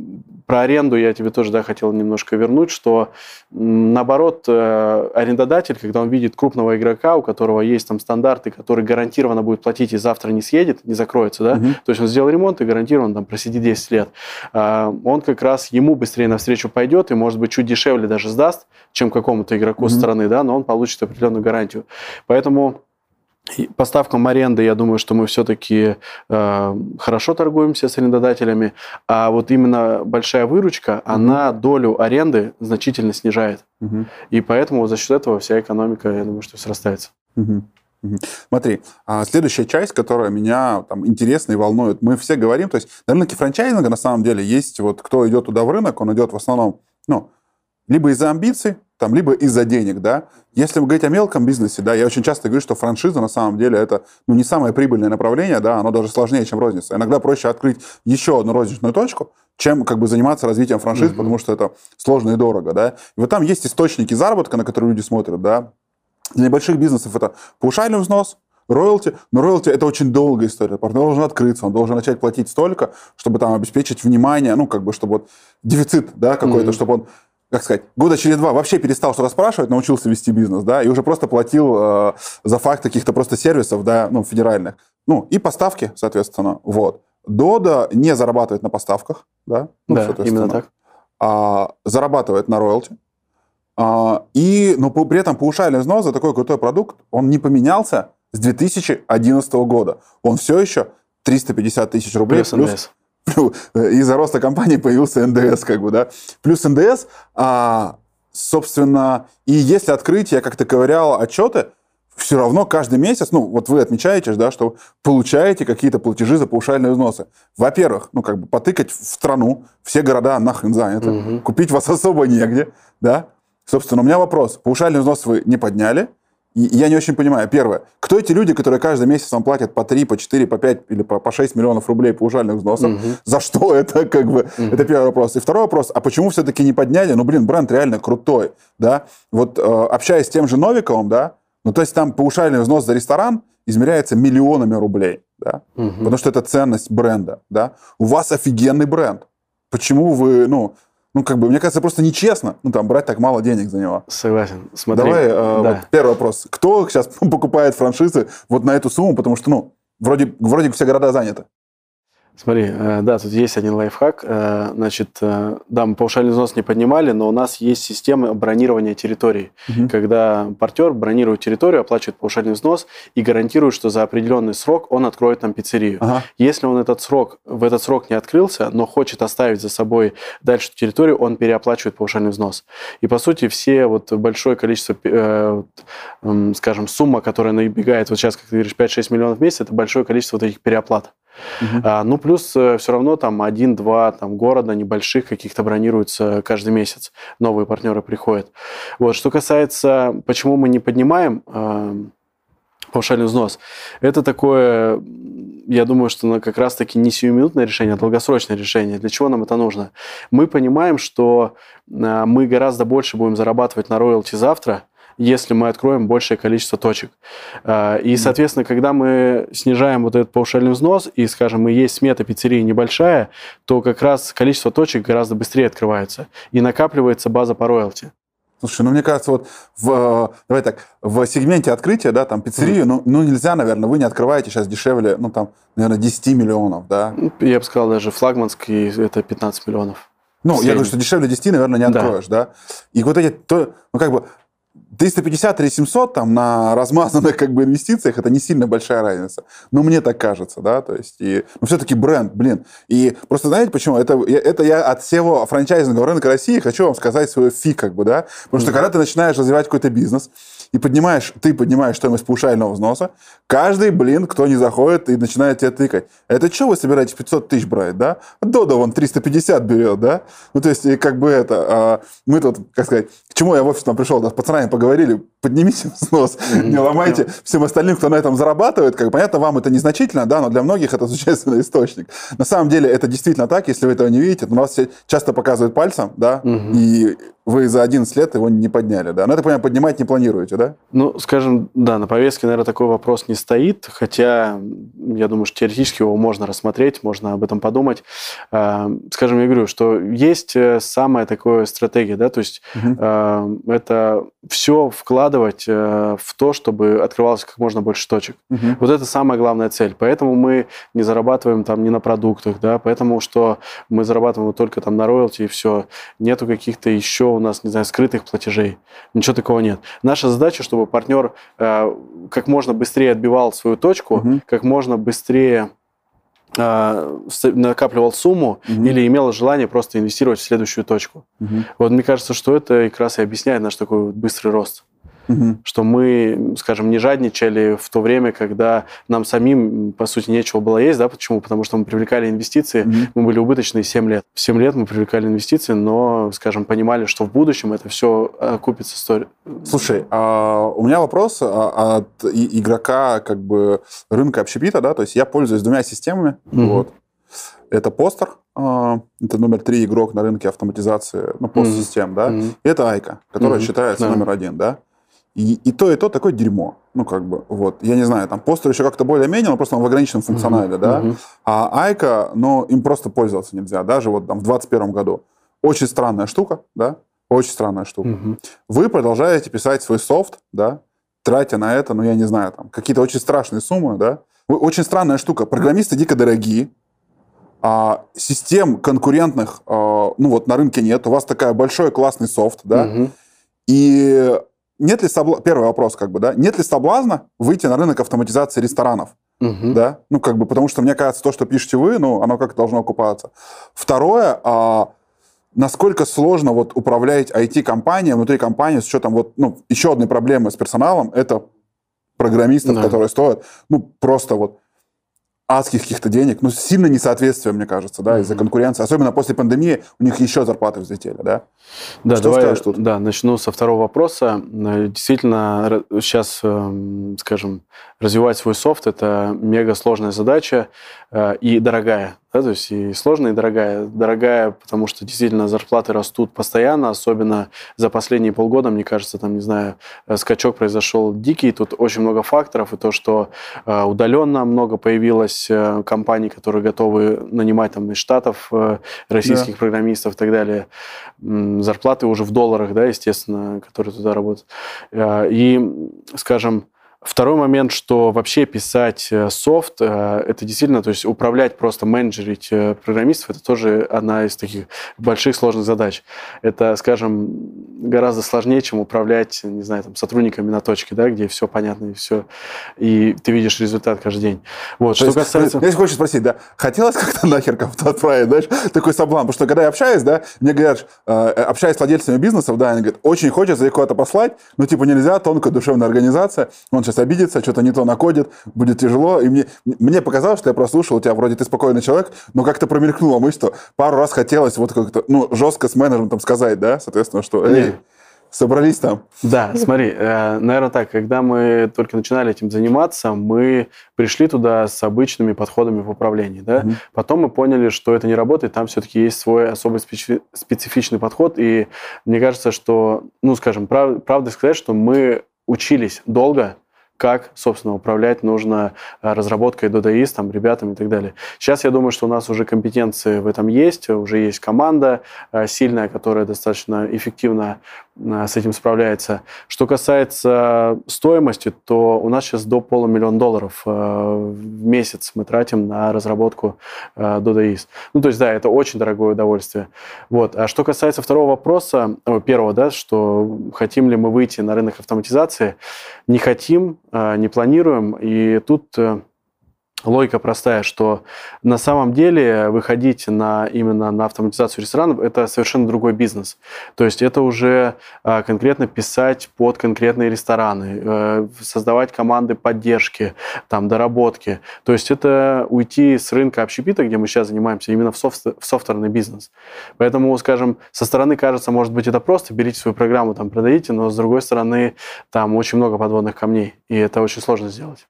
про аренду я тебе тоже да, хотел немножко вернуть, что наоборот, э, арендодатель, когда он видит крупного игрока, у которого есть там стандарты, который гарантированно будет платить и завтра не съедет, не закроется, да, угу. то есть он сделал ремонт и гарантированно там просидит 10 лет, э, он как раз ему быстрее навстречу пойдет и, может быть, чуть дешевле даже сдаст, чем какому-то игроку mm-hmm. со стороны, да, но он получит определенную гарантию. Поэтому по ставкам аренды, я думаю, что мы все-таки э, хорошо торгуемся с арендодателями, а вот именно большая выручка, mm-hmm. она долю аренды значительно снижает. Mm-hmm. И поэтому за счет этого вся экономика, я думаю, что срастается. Mm-hmm. Смотри, а следующая часть, которая меня там интересна и волнует, мы все говорим, то есть на рынке франчайзинга на самом деле есть вот кто идет туда в рынок, он идет в основном, ну, либо из-за амбиций, там, либо из-за денег, да. Если говорить о мелком бизнесе, да, я очень часто говорю, что франшиза на самом деле это, ну, не самое прибыльное направление, да, оно даже сложнее, чем розница. Иногда проще открыть еще одну розничную точку, чем как бы заниматься развитием франшиз, mm-hmm. потому что это сложно и дорого, да. И вот там есть источники заработка, на которые люди смотрят, да, для небольших бизнесов это паушальный взнос, роялти, но роялти это очень долгая история. Партнер должен открыться, он должен начать платить столько, чтобы там обеспечить внимание, ну, как бы, чтобы вот дефицит, да, какой-то, mm-hmm. чтобы он как сказать, года через два вообще перестал что-то спрашивать, научился вести бизнес, да, и уже просто платил э, за факт каких-то просто сервисов, да, ну, федеральных. Ну, и поставки, соответственно, вот. Дода не зарабатывает на поставках, да, ну, да именно так. А, зарабатывает на роялти, а, и, но при этом паушальный взнос за такой крутой продукт, он не поменялся с 2011 года. Он все еще 350 тысяч рублей. Плюс, плюс [laughs] из-за роста компании появился НДС, как бы, да. Плюс НДС, а, собственно, и если открыть, я как-то ковырял отчеты, все равно каждый месяц, ну, вот вы отмечаете, да, что получаете какие-то платежи за паушальные взносы. Во-первых, ну, как бы потыкать в страну, все города нахрен заняты, угу. купить вас [laughs] особо негде, да, Собственно, у меня вопрос. Паушальный взнос вы не подняли. Я не очень понимаю. Первое. Кто эти люди, которые каждый месяц вам платят по 3, по 4, по 5 или по, по 6 миллионов рублей паушальных взносов? Угу. За что это, как бы? Угу. Это первый вопрос. И второй вопрос. А почему все-таки не подняли? Ну, блин, бренд реально крутой, да? Вот э, общаясь с тем же Новиковым, да, ну, то есть там паушальный взнос за ресторан измеряется миллионами рублей, да? Угу. Потому что это ценность бренда, да? У вас офигенный бренд. Почему вы, ну, ну, как бы, мне кажется, просто нечестно, ну, там, брать так мало денег за него. Согласен. Смотри. Давай, э, да. вот, первый вопрос. Кто сейчас [laughs] покупает франшизы вот на эту сумму, потому что, ну, вроде, вроде все города заняты. Смотри, э, да, тут есть один лайфхак. Э, значит, э, да, мы паушальный взнос не поднимали, но у нас есть система бронирования территории, угу. когда партнер бронирует территорию, оплачивает паушальный взнос и гарантирует, что за определенный срок он откроет там пиццерию. Ага. Если он этот срок, в этот срок не открылся, но хочет оставить за собой дальше территорию, он переоплачивает паушальный взнос. И, по сути, все вот большое количество, скажем, сумма, которая набегает, вот сейчас, как ты говоришь, 5-6 миллионов в месяц, это большое количество вот этих переоплат. Угу. Ну, плюс э, все равно там один-два там, города небольших каких-то бронируются каждый месяц. Новые партнеры приходят. Вот. Что касается, почему мы не поднимаем э, взнос, это такое, я думаю, что как раз-таки не сиюминутное решение, а долгосрочное решение. Для чего нам это нужно? Мы понимаем, что э, мы гораздо больше будем зарабатывать на роялти завтра, если мы откроем большее количество точек. А, и, соответственно, когда мы снижаем вот этот паушальный взнос, и, скажем, и есть смета пиццерии небольшая, то как раз количество точек гораздо быстрее открывается, и накапливается база по роялти. Слушай, ну мне кажется, вот в, давай так, в сегменте открытия, да, там пиццерию, mm. ну, ну нельзя, наверное, вы не открываете сейчас дешевле, ну там, наверное, 10 миллионов, да? Я бы сказал, даже флагманский это 15 миллионов. Ну, я говорю, что дешевле 10, наверное, не откроешь, да? да? И вот эти, то, ну как бы, 350 или 700 там на размазанных как бы инвестициях это не сильно большая разница. Но мне так кажется, да, то есть, и, ну, все-таки бренд, блин. И просто знаете почему? Это, это я от всего франчайзингового рынка России хочу вам сказать свое фи, как бы, да. Потому что когда ты начинаешь развивать какой-то бизнес, и поднимаешь, ты поднимаешь стоимость паушального взноса, каждый, блин, кто не заходит и начинает тебя тыкать. Это что вы собираетесь 500 тысяч брать, да? Дода вон 350 берет, да? Ну, то есть, и как бы это, а, мы тут, как сказать, к чему я в офис там пришел, да, с пацанами поговорили, поднимите [laughs] взнос, не ломайте всем остальным, кто на этом зарабатывает, как понятно, вам это незначительно, да, но для многих это [laughs] существенный источник. На самом деле это действительно так, если вы этого не видите, то нас часто показывают пальцем, да, и вы за 11 лет его не подняли, да? Ну, это, понимаю, поднимать не планируете, да? Ну, скажем, да, на повестке, наверное, такой вопрос не стоит, хотя я думаю, что теоретически его можно рассмотреть, можно об этом подумать. А, скажем, я говорю, что есть э, самая такая стратегия, да, то есть угу. это все вкладывать э, в то, чтобы открывалось как можно больше точек. Угу. Вот это самая главная цель. Поэтому мы не зарабатываем там не на продуктах, да, поэтому что мы зарабатываем только там на роялти и все. Нету каких-то еще у нас, не знаю, скрытых платежей. Ничего такого нет. Наша задача, чтобы партнер э, как можно быстрее отбивал свою точку, угу. как можно быстрее э, накапливал сумму угу. или имел желание просто инвестировать в следующую точку. Угу. Вот мне кажется, что это как раз и объясняет наш такой быстрый рост угу. что мы, скажем, не жадничали в то время, когда нам самим, по сути, нечего было есть. Да? Почему? Потому что мы привлекали инвестиции, угу. мы были убыточные 7 лет. В 7 лет мы привлекали инвестиции, но, скажем, понимали, что в будущем это все окупится. Стори... Слушай, а у меня вопрос а, от игрока как бы рынка общепита, да, то есть я пользуюсь двумя системами, угу. вот. Это постер, а, это номер три игрок на рынке автоматизации, ну, пост-систем, mm-hmm. да, mm-hmm. и это Айка, которая mm-hmm. считается yeah. номер один, да. И, и то, и то такое дерьмо. Ну, как бы, вот. Я не знаю, там постер еще как-то более-менее, но просто он в ограниченном функционале, uh-huh, да. Uh-huh. А Айка, ну, им просто пользоваться нельзя, даже вот там в 2021 году. Очень странная штука, да, очень странная штука. Uh-huh. Вы продолжаете писать свой софт, да, тратя на это, ну, я не знаю, там, какие-то очень страшные суммы, да. Очень странная штука. Программисты дико дорогие, а, систем конкурентных, а, ну, вот на рынке нет. У вас такая большой классный софт, да, uh-huh. и нет ли соблазна, первый вопрос, как бы, да, нет ли соблазна выйти на рынок автоматизации ресторанов? Угу. Да, ну, как бы, потому что, мне кажется, то, что пишете вы, ну, оно как-то должно окупаться. Второе, а, насколько сложно вот управлять IT-компанией внутри компании с учетом вот, ну, еще одной проблемы с персоналом, это программистов, да. которые стоят, ну, просто вот адских каких-то денег, ну, сильно несоответствие, мне кажется, да, mm-hmm. из-за конкуренции. Особенно после пандемии у них еще зарплаты взлетели, да? Да, Что давай, скажешь тут? Да, начну со второго вопроса. Э, действительно, сейчас, эм, скажем, развивать свой софт – это мега сложная задача и дорогая. Да, то есть и сложная, и дорогая. Дорогая, потому что действительно зарплаты растут постоянно, особенно за последние полгода, мне кажется, там, не знаю, э, скачок произошел дикий, тут очень много факторов, и то, что э, удаленно много появилось э, компаний, которые готовы нанимать там из Штатов российских да. программистов и так далее. Зарплаты уже в долларах, да, естественно, которые туда работают. И, скажем, Второй момент, что вообще писать э, софт, э, это действительно, то есть управлять, просто менеджерить э, программистов, это тоже одна из таких больших сложных задач. Это, скажем, гораздо сложнее, чем управлять, не знаю, там, сотрудниками на точке, да, где все понятно и все, и ты видишь результат каждый день. Вот, то что есть, касается... Я хочу спросить, да, хотелось как-то нахер кого-то отправить, знаешь, такой соблазн, потому что когда я общаюсь, да, мне говорят, общаюсь с владельцами бизнесов, да, они говорят, очень хочется куда-то послать, но типа нельзя, тонкая душевная организация, он сейчас обидится, что-то не то накодит, будет тяжело. И мне, мне показалось, что я прослушал, у тебя вроде ты спокойный человек, но как-то промелькнула мысль, что пару раз хотелось вот как-то, ну, жестко с менеджером сказать, да, соответственно, что, эй, собрались там. Да, смотри, э, наверное так, когда мы только начинали этим заниматься, мы пришли туда с обычными подходами в управлении, да, угу. потом мы поняли, что это не работает, там все-таки есть свой особый специфичный подход, и мне кажется, что, ну, скажем, прав, правда сказать, что мы учились долго, как, собственно, управлять нужно э, разработкой Dodaist, там, ребятами и так далее. Сейчас я думаю, что у нас уже компетенции в этом есть, уже есть команда э, сильная, которая достаточно эффективно с этим справляется. Что касается стоимости, то у нас сейчас до полумиллиона долларов в месяц мы тратим на разработку Dodaist. Ну, то есть, да, это очень дорогое удовольствие. Вот. А что касается второго вопроса, первого, да, что хотим ли мы выйти на рынок автоматизации, не хотим, не планируем. И тут э, логика простая, что на самом деле выходить на, именно на автоматизацию ресторанов – это совершенно другой бизнес. То есть это уже а, конкретно писать под конкретные рестораны, э, создавать команды поддержки, там, доработки. То есть это уйти с рынка общепита, где мы сейчас занимаемся, именно в, софт, в софтверный бизнес. Поэтому, скажем, со стороны кажется, может быть, это просто, берите свою программу, там, продадите, но с другой стороны, там очень много подводных камней, и это очень сложно сделать.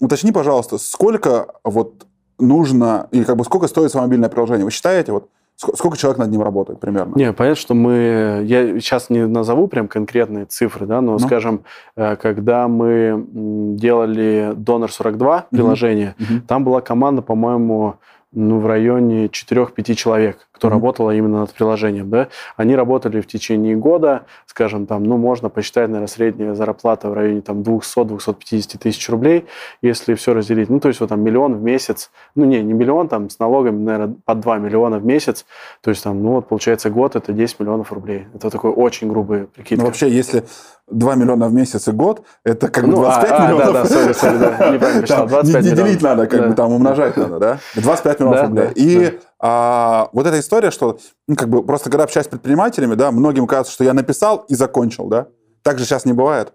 Уточни, пожалуйста, сколько вот нужно, или как бы сколько стоит свое мобильное приложение? Вы считаете, вот Сколько человек над ним работает примерно? Не, понятно, что мы... Я сейчас не назову прям конкретные цифры, да, но, ну. скажем, э, когда мы делали Donor 42 приложение, угу. там была команда, по-моему, ну, в районе 4-5 человек, кто mm-hmm. работал именно над приложением, да, они работали в течение года, скажем, там, ну, можно посчитать, наверное, средняя зарплата в районе там 200-250 тысяч рублей, если все разделить, ну, то есть вот там миллион в месяц, ну, не, не миллион, там, с налогами, наверное, по 2 миллиона в месяц, то есть там, ну, вот, получается, год это 10 миллионов рублей. Это такой очень грубый прикид. Ну, вообще, если 2 миллиона в месяц и год, это как ну, бы 25 а, миллионов. А, да, да, sorry, sorry, да, [laughs] неправильно посчитал. 25 не, делить надо, как бы там умножать надо, да? 25 миллионов рублей. И. А, вот эта история, что, ну, как бы, просто когда общаюсь с предпринимателями, да, многим кажется, что я написал и закончил, да? Так же сейчас не бывает.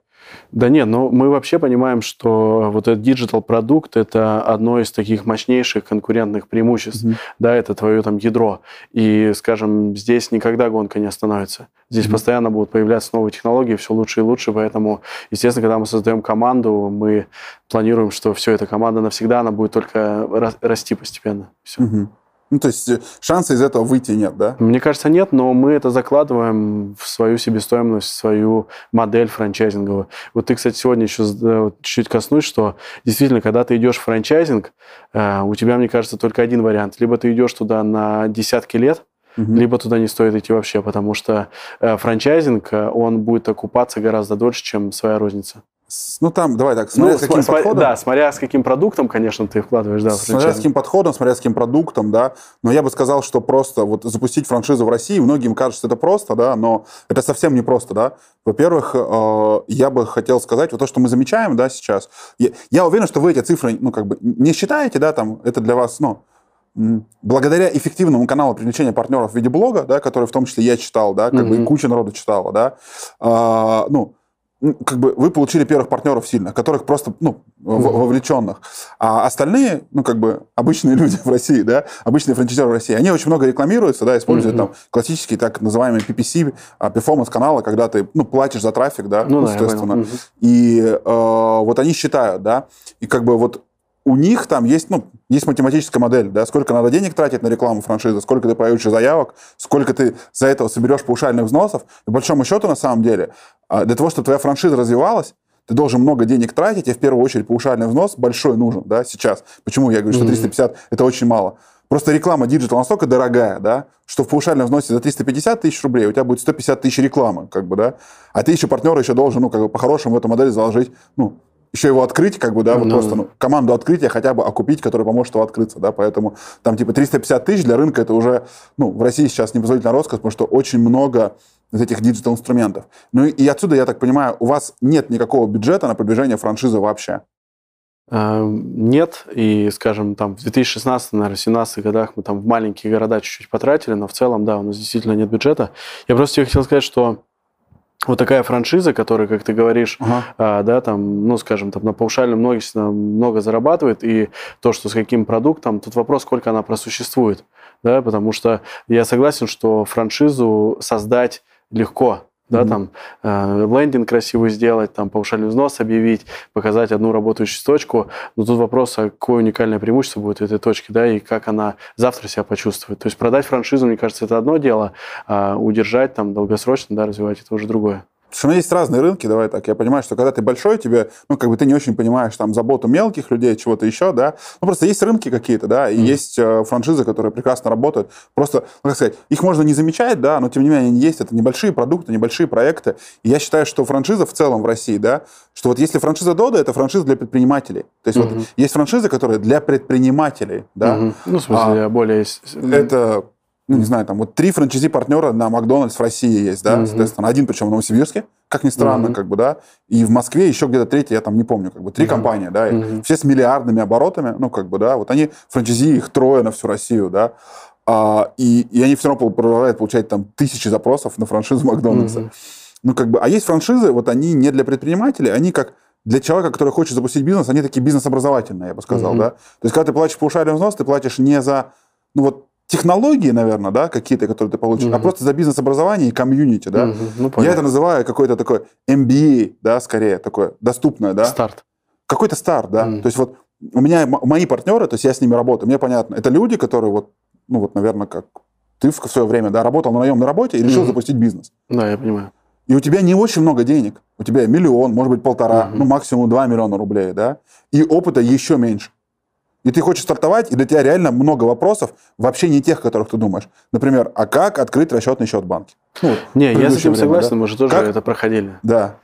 Да нет, но мы вообще понимаем, что вот этот digital продукт это одно из таких мощнейших конкурентных преимуществ. Mm-hmm. Да, это твое там ядро. И, скажем, здесь никогда гонка не остановится. Здесь mm-hmm. постоянно будут появляться новые технологии, все лучше и лучше. Поэтому, естественно, когда мы создаем команду, мы планируем, что все, эта команда навсегда, она будет только расти постепенно. Все. Mm-hmm. Ну, то есть э, шанса из этого выйти нет, да? Мне кажется, нет, но мы это закладываем в свою себестоимость, в свою модель франчайзинговую. Вот ты, кстати, сегодня еще чуть-чуть коснусь, что действительно, когда ты идешь в франчайзинг, э, у тебя, мне кажется, только один вариант. Либо ты идешь туда на десятки лет, угу. либо туда не стоит идти вообще, потому что э, франчайзинг, он будет окупаться гораздо дольше, чем своя розница. Ну, там, давай так, смотря ну, с каким см- подходом. Да, смотря с каким продуктом, конечно, ты вкладываешь, да. Смотря с каким подходом, смотря с каким продуктом, да. Но я бы сказал, что просто вот запустить франшизу в России, многим кажется это просто, да, но это совсем не просто, да. Во-первых, э, я бы хотел сказать, вот то, что мы замечаем, да, сейчас, я, я уверен, что вы эти цифры, ну, как бы не считаете, да, там, это для вас, ну, благодаря эффективному каналу привлечения партнеров в виде блога, да, который в том числе я читал, да, как mm-hmm. бы и куча народу читала, да, э, ну, как бы вы получили первых партнеров сильных, которых просто, ну, вовлеченных. А остальные, ну, как бы обычные [laughs] люди в России, да, обычные франчайзеры в России, они очень много рекламируются, да, используют mm-hmm. там классические так называемые PPC, а, перформанс-каналы, когда ты, ну, платишь за трафик, да, ну, естественно. Да, mm-hmm. И э, вот они считают, да, и как бы вот у них там есть, ну, есть математическая модель, да, сколько надо денег тратить на рекламу франшизы, сколько ты появишься заявок, сколько ты за это соберешь паушальных взносов. По большому счету, на самом деле, а, для того, чтобы твоя франшиза развивалась, ты должен много денег тратить, и в первую очередь паушальный взнос большой нужен, да, сейчас. Почему я говорю, что 350 mm-hmm. это очень мало? Просто реклама digital настолько дорогая, да, что в паушальном взносе за 350 тысяч рублей у тебя будет 150 тысяч рекламы, как бы, да, а ты еще партнера еще должен, ну, как бы по-хорошему в эту модель заложить, ну, еще его открыть, как бы, да, вот ну, просто ну, команду открытия хотя бы окупить, которая поможет его открыться, да, поэтому там типа 350 тысяч для рынка это уже, ну, в России сейчас непозволительно роскошь, потому что очень много из этих digital -инструментов. Ну и отсюда, я так понимаю, у вас нет никакого бюджета на продвижение франшизы вообще? А, нет, и, скажем, там в 2016, наверное, 2017 годах мы там в маленькие города чуть-чуть потратили, но в целом, да, у нас действительно нет бюджета. Я просто хотел сказать, что вот такая франшиза, которая, как ты говоришь, а, да, там, ну, скажем, там на паушальном много, много зарабатывает, и то, что с каким продуктом, тут вопрос, сколько она просуществует, да, потому что я согласен, что франшизу создать легко, да, mm-hmm. там э, лендинг красивый сделать, там повышальный взнос объявить, показать одну работающую точку. Но тут вопрос, а какое уникальное преимущество будет у этой точки, да, и как она завтра себя почувствует. То есть продать франшизу, мне кажется, это одно дело, а удержать там долгосрочно, да, развивать это уже другое. Что у меня есть разные рынки, давай так. Я понимаю, что когда ты большой, тебе, ну, как бы ты не очень понимаешь там заботу мелких людей, чего-то еще, да. Ну, просто есть рынки какие-то, да, и mm. есть э, франшизы, которые прекрасно работают. Просто, ну, как сказать, их можно не замечать, да, но тем не менее они есть. Это небольшие продукты, небольшие проекты. И я считаю, что франшиза в целом в России, да, что вот если франшиза Дода, это франшиза для предпринимателей. То есть mm-hmm. вот есть франшизы, которые для предпринимателей, да. Mm-hmm. Ну, в смысле, а, более... Это ну, не знаю, там вот три франчайзи-партнера на Макдональдс в России есть, да, mm-hmm. соответственно, один причем в Новосибирске, как ни странно, mm-hmm. как бы, да, и в Москве еще где-то третий, я там не помню, как бы, три mm-hmm. компании, да, mm-hmm. все с миллиардными оборотами, ну, как бы, да, вот они, франчайзи, их трое на всю Россию, да, а, и, и они все равно продолжают получать там тысячи запросов на франшизу Макдональдса. Mm-hmm. Ну, как бы, а есть франшизы, вот они не для предпринимателей, они как для человека, который хочет запустить бизнес, они такие бизнес-образовательные, я бы сказал, mm-hmm. да. То есть, когда ты платишь паушальный взнос, ты платишь не за, ну, вот, технологии, наверное, да, какие-то, которые ты получишь, угу. а просто за бизнес-образование и комьюнити, да. Угу. Ну, Я это называю какой-то такой MBA, да, скорее, такое доступное, да. Старт. Какой-то старт, да. Угу. То есть вот у меня мои партнеры, то есть я с ними работаю, мне понятно, это люди, которые вот, ну вот, наверное, как ты в свое время да, работал на наемной работе и решил mm-hmm. запустить бизнес. Да, я понимаю. И у тебя не очень много денег. У тебя миллион, может быть, полтора, mm-hmm. ну, максимум два миллиона рублей, да? И опыта еще меньше. И ты хочешь стартовать, и для тебя реально много вопросов, вообще не тех, которых ты думаешь. Например, а как открыть расчетный счет в банке? Ну, не, я с этим время, согласен, да? мы же тоже как? это проходили. Да.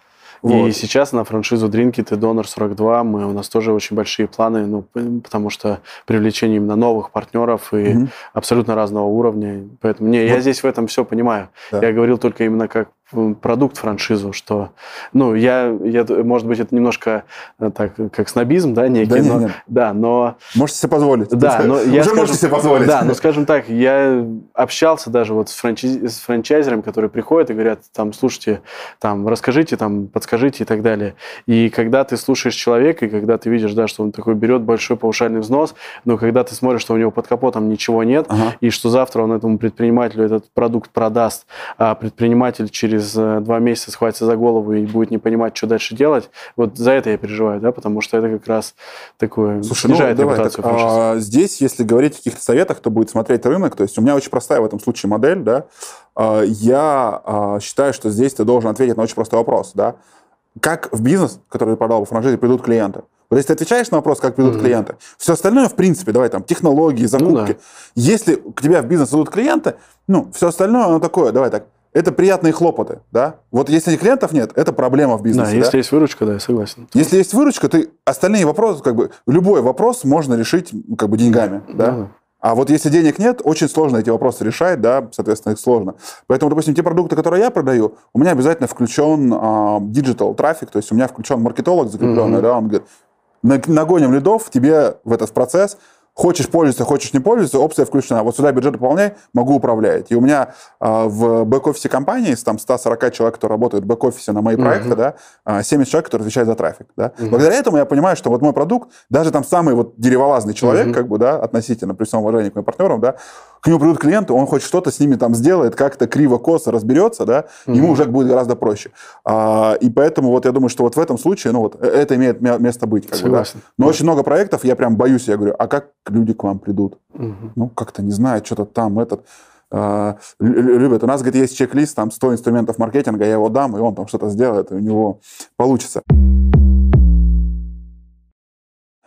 Вот. И сейчас на франшизу Drinkit и Donor 42 мы, у нас тоже очень большие планы, ну, потому что привлечение именно новых партнеров и угу. абсолютно разного уровня. Поэтому не, вот. я здесь в этом все понимаю. Да. Я говорил только именно как продукт франшизу, что, ну, я, я, может быть, это немножко э, так, как снобизм, да, некий, да, но, нет. да, но... Можете себе позволить. Да, но [laughs] я Уже скажем, можете себе позволить. Да, но, скажем так, я общался даже вот с, франчиз, с франчайзерами, которые приходят и говорят, там, слушайте, там, расскажите, там, подскажите и так далее. И когда ты слушаешь человека, и когда ты видишь, да, что он такой берет большой паушальный взнос, но когда ты смотришь, что у него под капотом ничего нет, ага. и что завтра он этому предпринимателю этот продукт продаст, а предприниматель через через э, два месяца схватится за голову и будет не понимать, что дальше делать. Вот за это я переживаю, да, потому что это как раз такое Слушай, ну, снижает ну, давай, репутацию так, а, Здесь, если говорить о каких-то советах, кто будет смотреть рынок, то есть у меня очень простая в этом случае модель, да, а, я а, считаю, что здесь ты должен ответить на очень простой вопрос, да, как в бизнес, который ты продал по франшизе, придут клиенты. Вот если ты отвечаешь на вопрос, как придут mm-hmm. клиенты, все остальное, в принципе, давай там, технологии, закупки. Ну, да. Если к тебе в бизнес идут клиенты, ну, все остальное, оно такое, давай так, это приятные хлопоты, да? Вот если клиентов нет, это проблема в бизнесе. Да, если да? есть выручка, да, я согласен. Если есть выручка, ты остальные вопросы, как бы, любой вопрос можно решить, как бы, деньгами, да? да. А вот если денег нет, очень сложно эти вопросы решать, да, соответственно, их сложно. Поэтому, допустим, те продукты, которые я продаю, у меня обязательно включен digital трафик, то есть у меня включен маркетолог закрепленный, mm-hmm. да, он говорит, нагоним лидов тебе в этот процесс, Хочешь пользоваться, хочешь не пользоваться, опция включена. Вот сюда бюджет дополняй, могу управлять. И у меня э, в бэк-офисе компании, из там 140 человек, которые работают в бэк-офисе на мои uh-huh. проекты, да, 70 человек, которые отвечают за трафик. Да. Uh-huh. Благодаря этому я понимаю, что вот мой продукт, даже там самый вот дереволазный человек, uh-huh. как бы, да, относительно, при всем уважении к моим партнерам, да, к нему придут клиенты, он хоть что-то с ними там сделает, как-то криво-косо разберется, да, mm-hmm. ему уже будет гораздо проще. А, и поэтому вот я думаю, что вот в этом случае, ну вот, э, это имеет место быть. Как Согласен. Бы, да. Но да. очень много проектов, я прям боюсь, я говорю, а как люди к вам придут? Mm-hmm. Ну, как-то не знаю, что-то там, этот... Uh, любят. У нас, говорит, есть чек-лист, там 100 инструментов маркетинга, я его дам, и он там что-то сделает, и у него получится.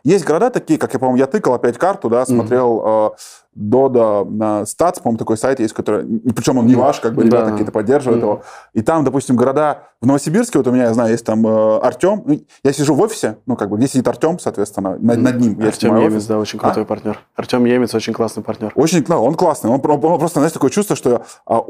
Есть города такие, как я, по-моему, я тыкал опять карту, да, смотрел mm-hmm. Дода на Статс, по-моему, такой сайт есть, который, причем он не ваш, как бы ребята какие-то поддерживают mm-hmm. его. И там, допустим, города в Новосибирске, вот у меня, я знаю, есть там э, Артем. Ну, я сижу в офисе, ну, как бы, где сидит Артем, соответственно, над, над ним. Артем Емец, офис. да, очень крутой а? партнер. Артем Емец очень классный партнер. Очень, да, он классный. Он, он, он просто, знаешь, такое чувство, что а,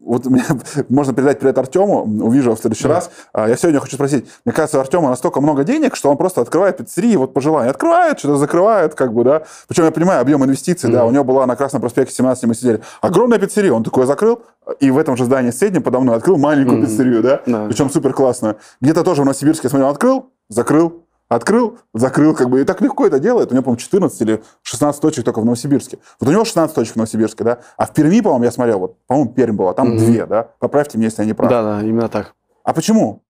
вот мне, [laughs] можно передать привет Артему, увижу его в следующий да. раз. А, я сегодня хочу спросить, мне кажется, у Артема настолько много денег, что он просто открывает пиццерии вот по желанию. Открывает, что-то закрывает, как бы, да. Причем я понимаю объем инвестиций, mm да, у него была на Красном проспекте 17, мы сидели. Огромная пиццерия, он такой закрыл, и в этом же здании среднем подо мной открыл маленькую mm пиццерию, да, да. причем супер классную. Где-то тоже в Новосибирске, я смотрел, открыл, закрыл, Открыл, закрыл, как бы, и так легко это делает. У него, по-моему, 14 или 16 точек только в Новосибирске. Вот у него 16 точек в Новосибирске, да, а в Перми, по-моему, я смотрел, вот, по-моему, Пермь была, там mm-hmm. две, да, поправьте меня, если я не прав. Да, да, именно так. А почему?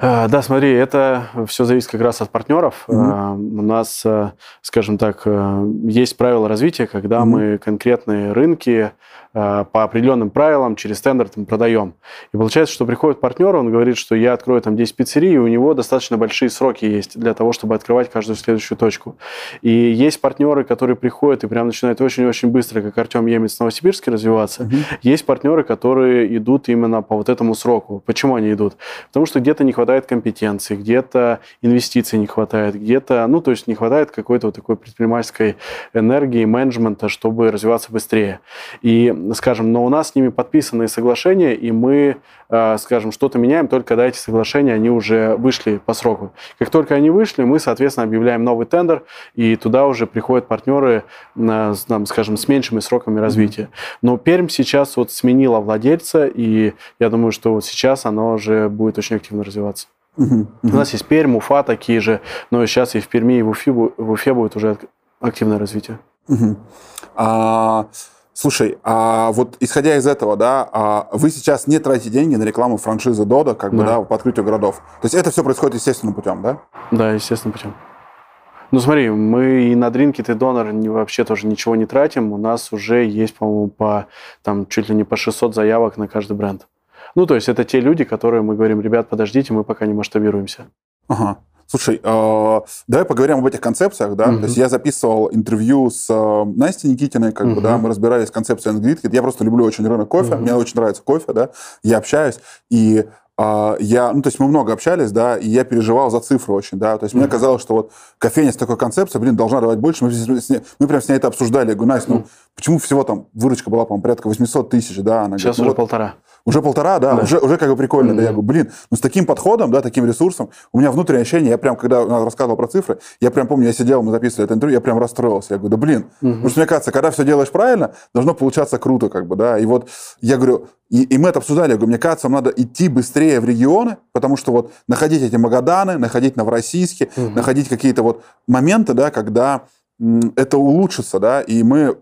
А, да, смотри, это все зависит как раз от партнеров. Mm-hmm. У нас, э, скажем так, э, есть правила развития, когда mm-hmm. мы конкретные рынки по определенным правилам через тендер там, продаем. И получается, что приходит партнер, он говорит, что я открою там 10 пиццерий, и у него достаточно большие сроки есть для того, чтобы открывать каждую следующую точку. И есть партнеры, которые приходят и прям начинают очень-очень быстро, как Артем Емец в Новосибирске развиваться. Угу. Есть партнеры, которые идут именно по вот этому сроку. Почему они идут? Потому что где-то не хватает компетенции, где-то инвестиций не хватает, где-то, ну, то есть не хватает какой-то вот такой предпринимательской энергии, менеджмента, чтобы развиваться быстрее. И скажем, но у нас с ними подписаны соглашения, и мы, э, скажем, что-то меняем только когда эти соглашения, они уже вышли по сроку. Как только они вышли, мы, соответственно, объявляем новый тендер, и туда уже приходят партнеры, там, скажем, с меньшими сроками развития. Но Пермь сейчас вот сменила владельца, и я думаю, что вот сейчас оно уже будет очень активно развиваться. Uh-huh, У нас есть Пермь, Уфа такие же, но сейчас и в Перми, и в Уфе, в Уфе будет уже активное развитие. Uh-huh. А... Слушай, а вот исходя из этого, да, а вы сейчас не тратите деньги на рекламу франшизы Дода, как бы, да, да по открытию городов. То есть это все происходит естественным путем, да? Да, естественным путем. Ну смотри, мы и на Drinkit и Донор вообще тоже ничего не тратим. У нас уже есть, по-моему, по, там, чуть ли не по 600 заявок на каждый бренд. Ну, то есть это те люди, которые мы говорим, ребят, подождите, мы пока не масштабируемся. Ага. Слушай, э, давай поговорим об этих концепциях, да. Угу. То есть я записывал интервью с э, Настей Никитиной, как угу. бы, да, мы разбирались в концепции Angrid. Я просто люблю очень рынок кофе, угу. мне очень нравится кофе, да. Я общаюсь и э, я, ну, то есть мы много общались, да, и я переживал за цифры очень, да. То есть mm мне казалось, что вот кофейня с такой концепцией, блин, должна давать больше. Мы, мы, мы прям с ней это обсуждали. Я говорю, Настя, ну, почему всего там выручка была, по-моему, порядка 800 тысяч, да? Она Сейчас говорит, ну, уже вот, полтора. Уже полтора, да, да. Уже, уже как бы прикольно. Mm-hmm. Да, я говорю, блин, ну с таким подходом, да, таким ресурсом, у меня внутреннее ощущение, я прям, когда рассказывал про цифры, я прям помню, я сидел, мы записывали это интервью, я прям расстроился. Я говорю, да блин, mm-hmm. потому что мне кажется, когда все делаешь правильно, должно получаться круто, как бы, да. И вот я говорю, и, и мы это обсуждали, я говорю, мне кажется, нам надо идти быстрее в регионы, потому что вот находить эти Магаданы, находить Новороссийске, mm-hmm. находить какие-то вот моменты, да, когда это улучшится, да, и мы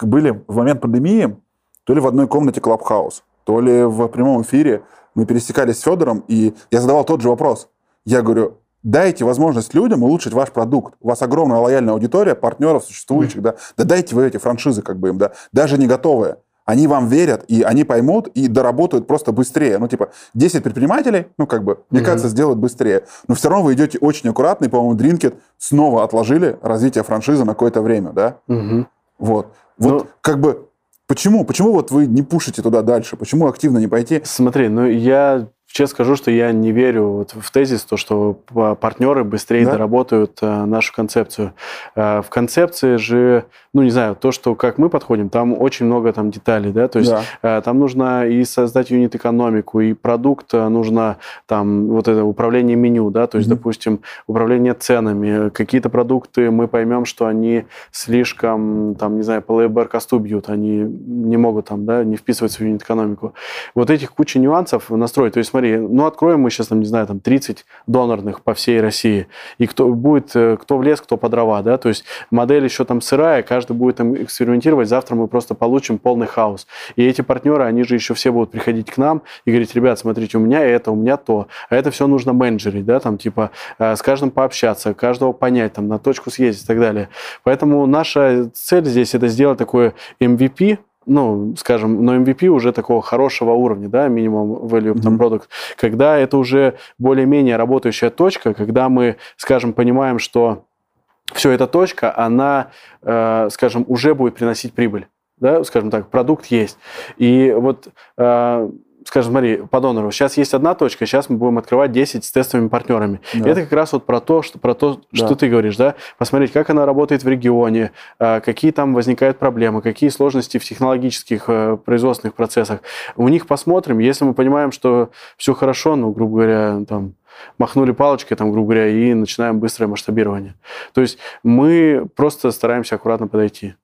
были в момент пандемии то ли в одной комнате Клабхаус, то ли в прямом эфире мы пересекались с Федором, и я задавал тот же вопрос. Я говорю, дайте возможность людям улучшить ваш продукт. У вас огромная лояльная аудитория, партнеров существующих, mm-hmm. да. Да дайте вы эти франшизы как бы им, да. Даже не готовые. Они вам верят, и они поймут, и доработают просто быстрее. Ну, типа, 10 предпринимателей, ну, как бы, мне mm-hmm. кажется, сделают быстрее. Но все равно вы идете очень аккуратно, и, по-моему, Дринкет снова отложили развитие франшизы на какое-то время, да? Mm-hmm. Вот. Вот, ну, как бы, Почему? Почему вот вы не пушите туда дальше? Почему активно не пойти? Смотри, ну я честно скажу, что я не верю вот в тезис, то, что партнеры быстрее да? доработают э, нашу концепцию. Э, в концепции же, ну, не знаю, то, что как мы подходим, там очень много там деталей, да, то есть да. Э, там нужно и создать юнит-экономику, и продукт нужно там вот это управление меню, да, то есть, mm-hmm. допустим, управление ценами, какие-то продукты мы поймем, что они слишком, там, не знаю, по лейбер косту бьют, они не могут там, да, не вписываться в юнит-экономику. Вот этих куча нюансов настроить. То есть, смотри, смотри, ну откроем мы сейчас, там, не знаю, там 30 донорных по всей России, и кто будет, э, кто в лес, кто по дрова, да, то есть модель еще там сырая, каждый будет там экспериментировать, завтра мы просто получим полный хаос. И эти партнеры, они же еще все будут приходить к нам и говорить, ребят, смотрите, у меня это, у меня то, а это все нужно менеджерить, да, там типа э, с каждым пообщаться, каждого понять, там на точку съездить и так далее. Поэтому наша цель здесь это сделать такое MVP, ну, скажем, но MVP уже такого хорошего уровня, да, минимум value mm-hmm. product, когда это уже более-менее работающая точка, когда мы, скажем, понимаем, что все эта точка, она, э, скажем, уже будет приносить прибыль да, скажем так, продукт есть. И вот э, скажем, смотри, по донору, сейчас есть одна точка, сейчас мы будем открывать 10 с тестовыми партнерами. Да. Это как раз вот про то, что, про то, да. что ты говоришь, да, посмотреть, как она работает в регионе, а, какие там возникают проблемы, какие сложности в технологических э, производственных процессах. У них посмотрим, если мы понимаем, что все хорошо, ну, грубо говоря, там, махнули палочкой, там, грубо говоря, и начинаем быстрое масштабирование. То есть мы просто стараемся аккуратно подойти.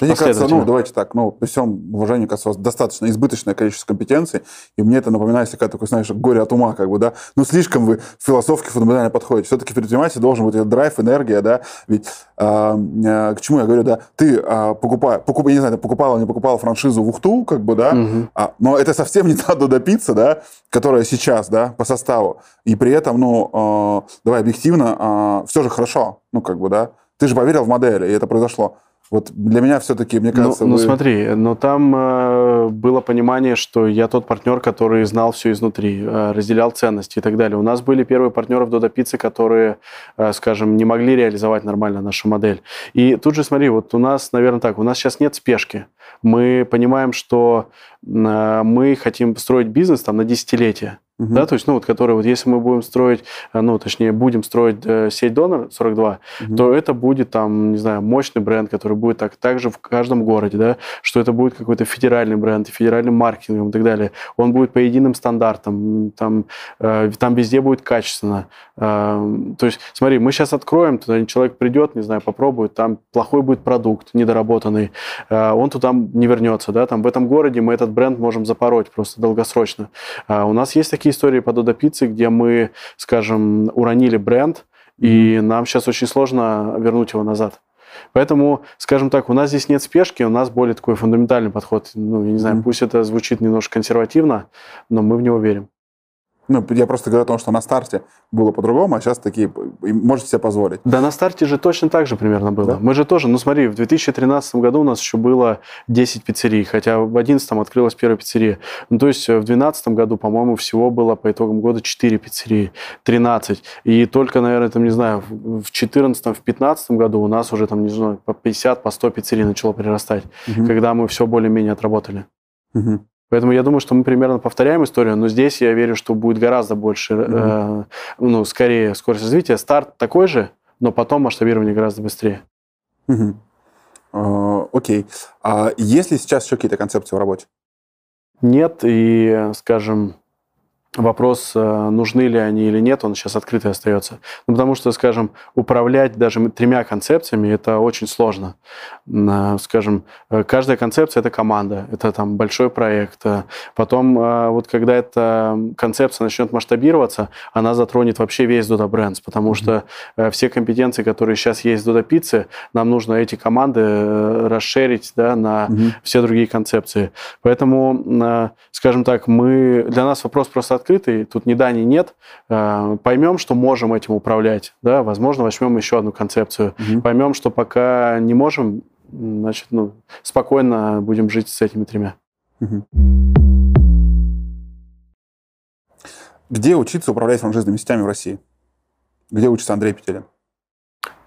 Мне кажется, ну, давайте так, ну, при всем уважении, кажется, у вас достаточно избыточное количество компетенций, и мне это напоминает всякое такое, знаешь, горе от ума, как бы, да, ну, слишком вы философски фундаментально подходите. Все-таки предприниматель должен быть драйв, энергия, да, ведь э, э, к чему я говорю, да, ты э, покупай, покуп, я не знаю, ты покупал или не покупал франшизу в Ухту, как бы, да, угу. а, но это совсем не [laughs] надо допиться, да, которая сейчас, да, по составу, и при этом, ну, э, давай объективно, э, все же хорошо, ну, как бы, да, ты же поверил в модель, и это произошло. Вот для меня все-таки, мне ну, кажется... Ну, вы... ну смотри, но там э, было понимание, что я тот партнер, который знал все изнутри, э, разделял ценности и так далее. У нас были первые партнеры в Додо Пицце, которые, э, скажем, не могли реализовать нормально нашу модель. И тут же смотри, вот у нас, наверное, так, у нас сейчас нет спешки. Мы понимаем, что э, мы хотим строить бизнес там на десятилетия. Угу. Да, то есть, ну, вот, который, вот если мы будем строить, э, ну, точнее, будем строить э, сеть Донор 42, угу. то это будет там, не знаю, мощный бренд, который будет так, также в каждом городе, да, что это будет какой-то федеральный бренд, федеральным маркетингом и так далее. Он будет по единым стандартам, там, э, там везде будет качественно. Э, то есть, смотри, мы сейчас откроем, туда человек придет, не знаю, попробует, там плохой будет продукт, недоработанный, э, он туда не вернется, да, там в этом городе мы этот бренд можем запороть просто долгосрочно. Э, у нас есть такие истории по Додо Пицце, где мы, скажем, уронили бренд, и нам сейчас очень сложно вернуть его назад. Поэтому, скажем так, у нас здесь нет спешки, у нас более такой фундаментальный подход. Ну, я не знаю, mm-hmm. пусть это звучит немножко консервативно, но мы в него верим. Ну, я просто говорю о том, что на старте было по-другому, а сейчас такие можете себе позволить. Да, на старте же точно так же примерно было. Да? Мы же тоже, ну смотри, в 2013 году у нас еще было 10 пиццерий, хотя в 2011 открылась первая пиццерия. Ну, то есть в 2012 году, по-моему, всего было по итогам года 4 пиццерии, 13. И только, наверное, там, не знаю, в 2014, в 2015 году у нас уже там, не знаю, по 50, по 100 пиццерий начало прирастать, угу. когда мы все более-менее отработали. Угу. Поэтому я думаю, что мы примерно повторяем историю, но здесь я верю, что будет гораздо больше, mm-hmm. э, ну, скорее скорость развития. Старт такой же, но потом масштабирование гораздо быстрее. Mm-hmm. Uh, окей. А есть ли сейчас еще какие-то концепции в работе? Нет, и, скажем, вопрос, э, нужны ли они или нет, он сейчас открытый остается. Ну, потому что, скажем, управлять даже тремя концепциями – это очень сложно. Скажем, э, каждая концепция – это команда, это там большой проект. Потом, э, вот когда эта концепция начнет масштабироваться, она затронет вообще весь Dodo Brands, потому что все компетенции, которые сейчас есть в Dodo Pizza, нам нужно эти команды расширить да, на mm-hmm. все другие концепции. Поэтому, скажем так, мы, для нас вопрос просто открытый, тут ни да, ни нет. Э, поймем, что можем этим управлять, да, возможно, возьмем еще одну концепцию. Угу. Поймем, что пока не можем, значит, ну, спокойно будем жить с этими тремя. Угу. Где учиться управлять франшизными сетями в России? Где учится Андрей Петелин?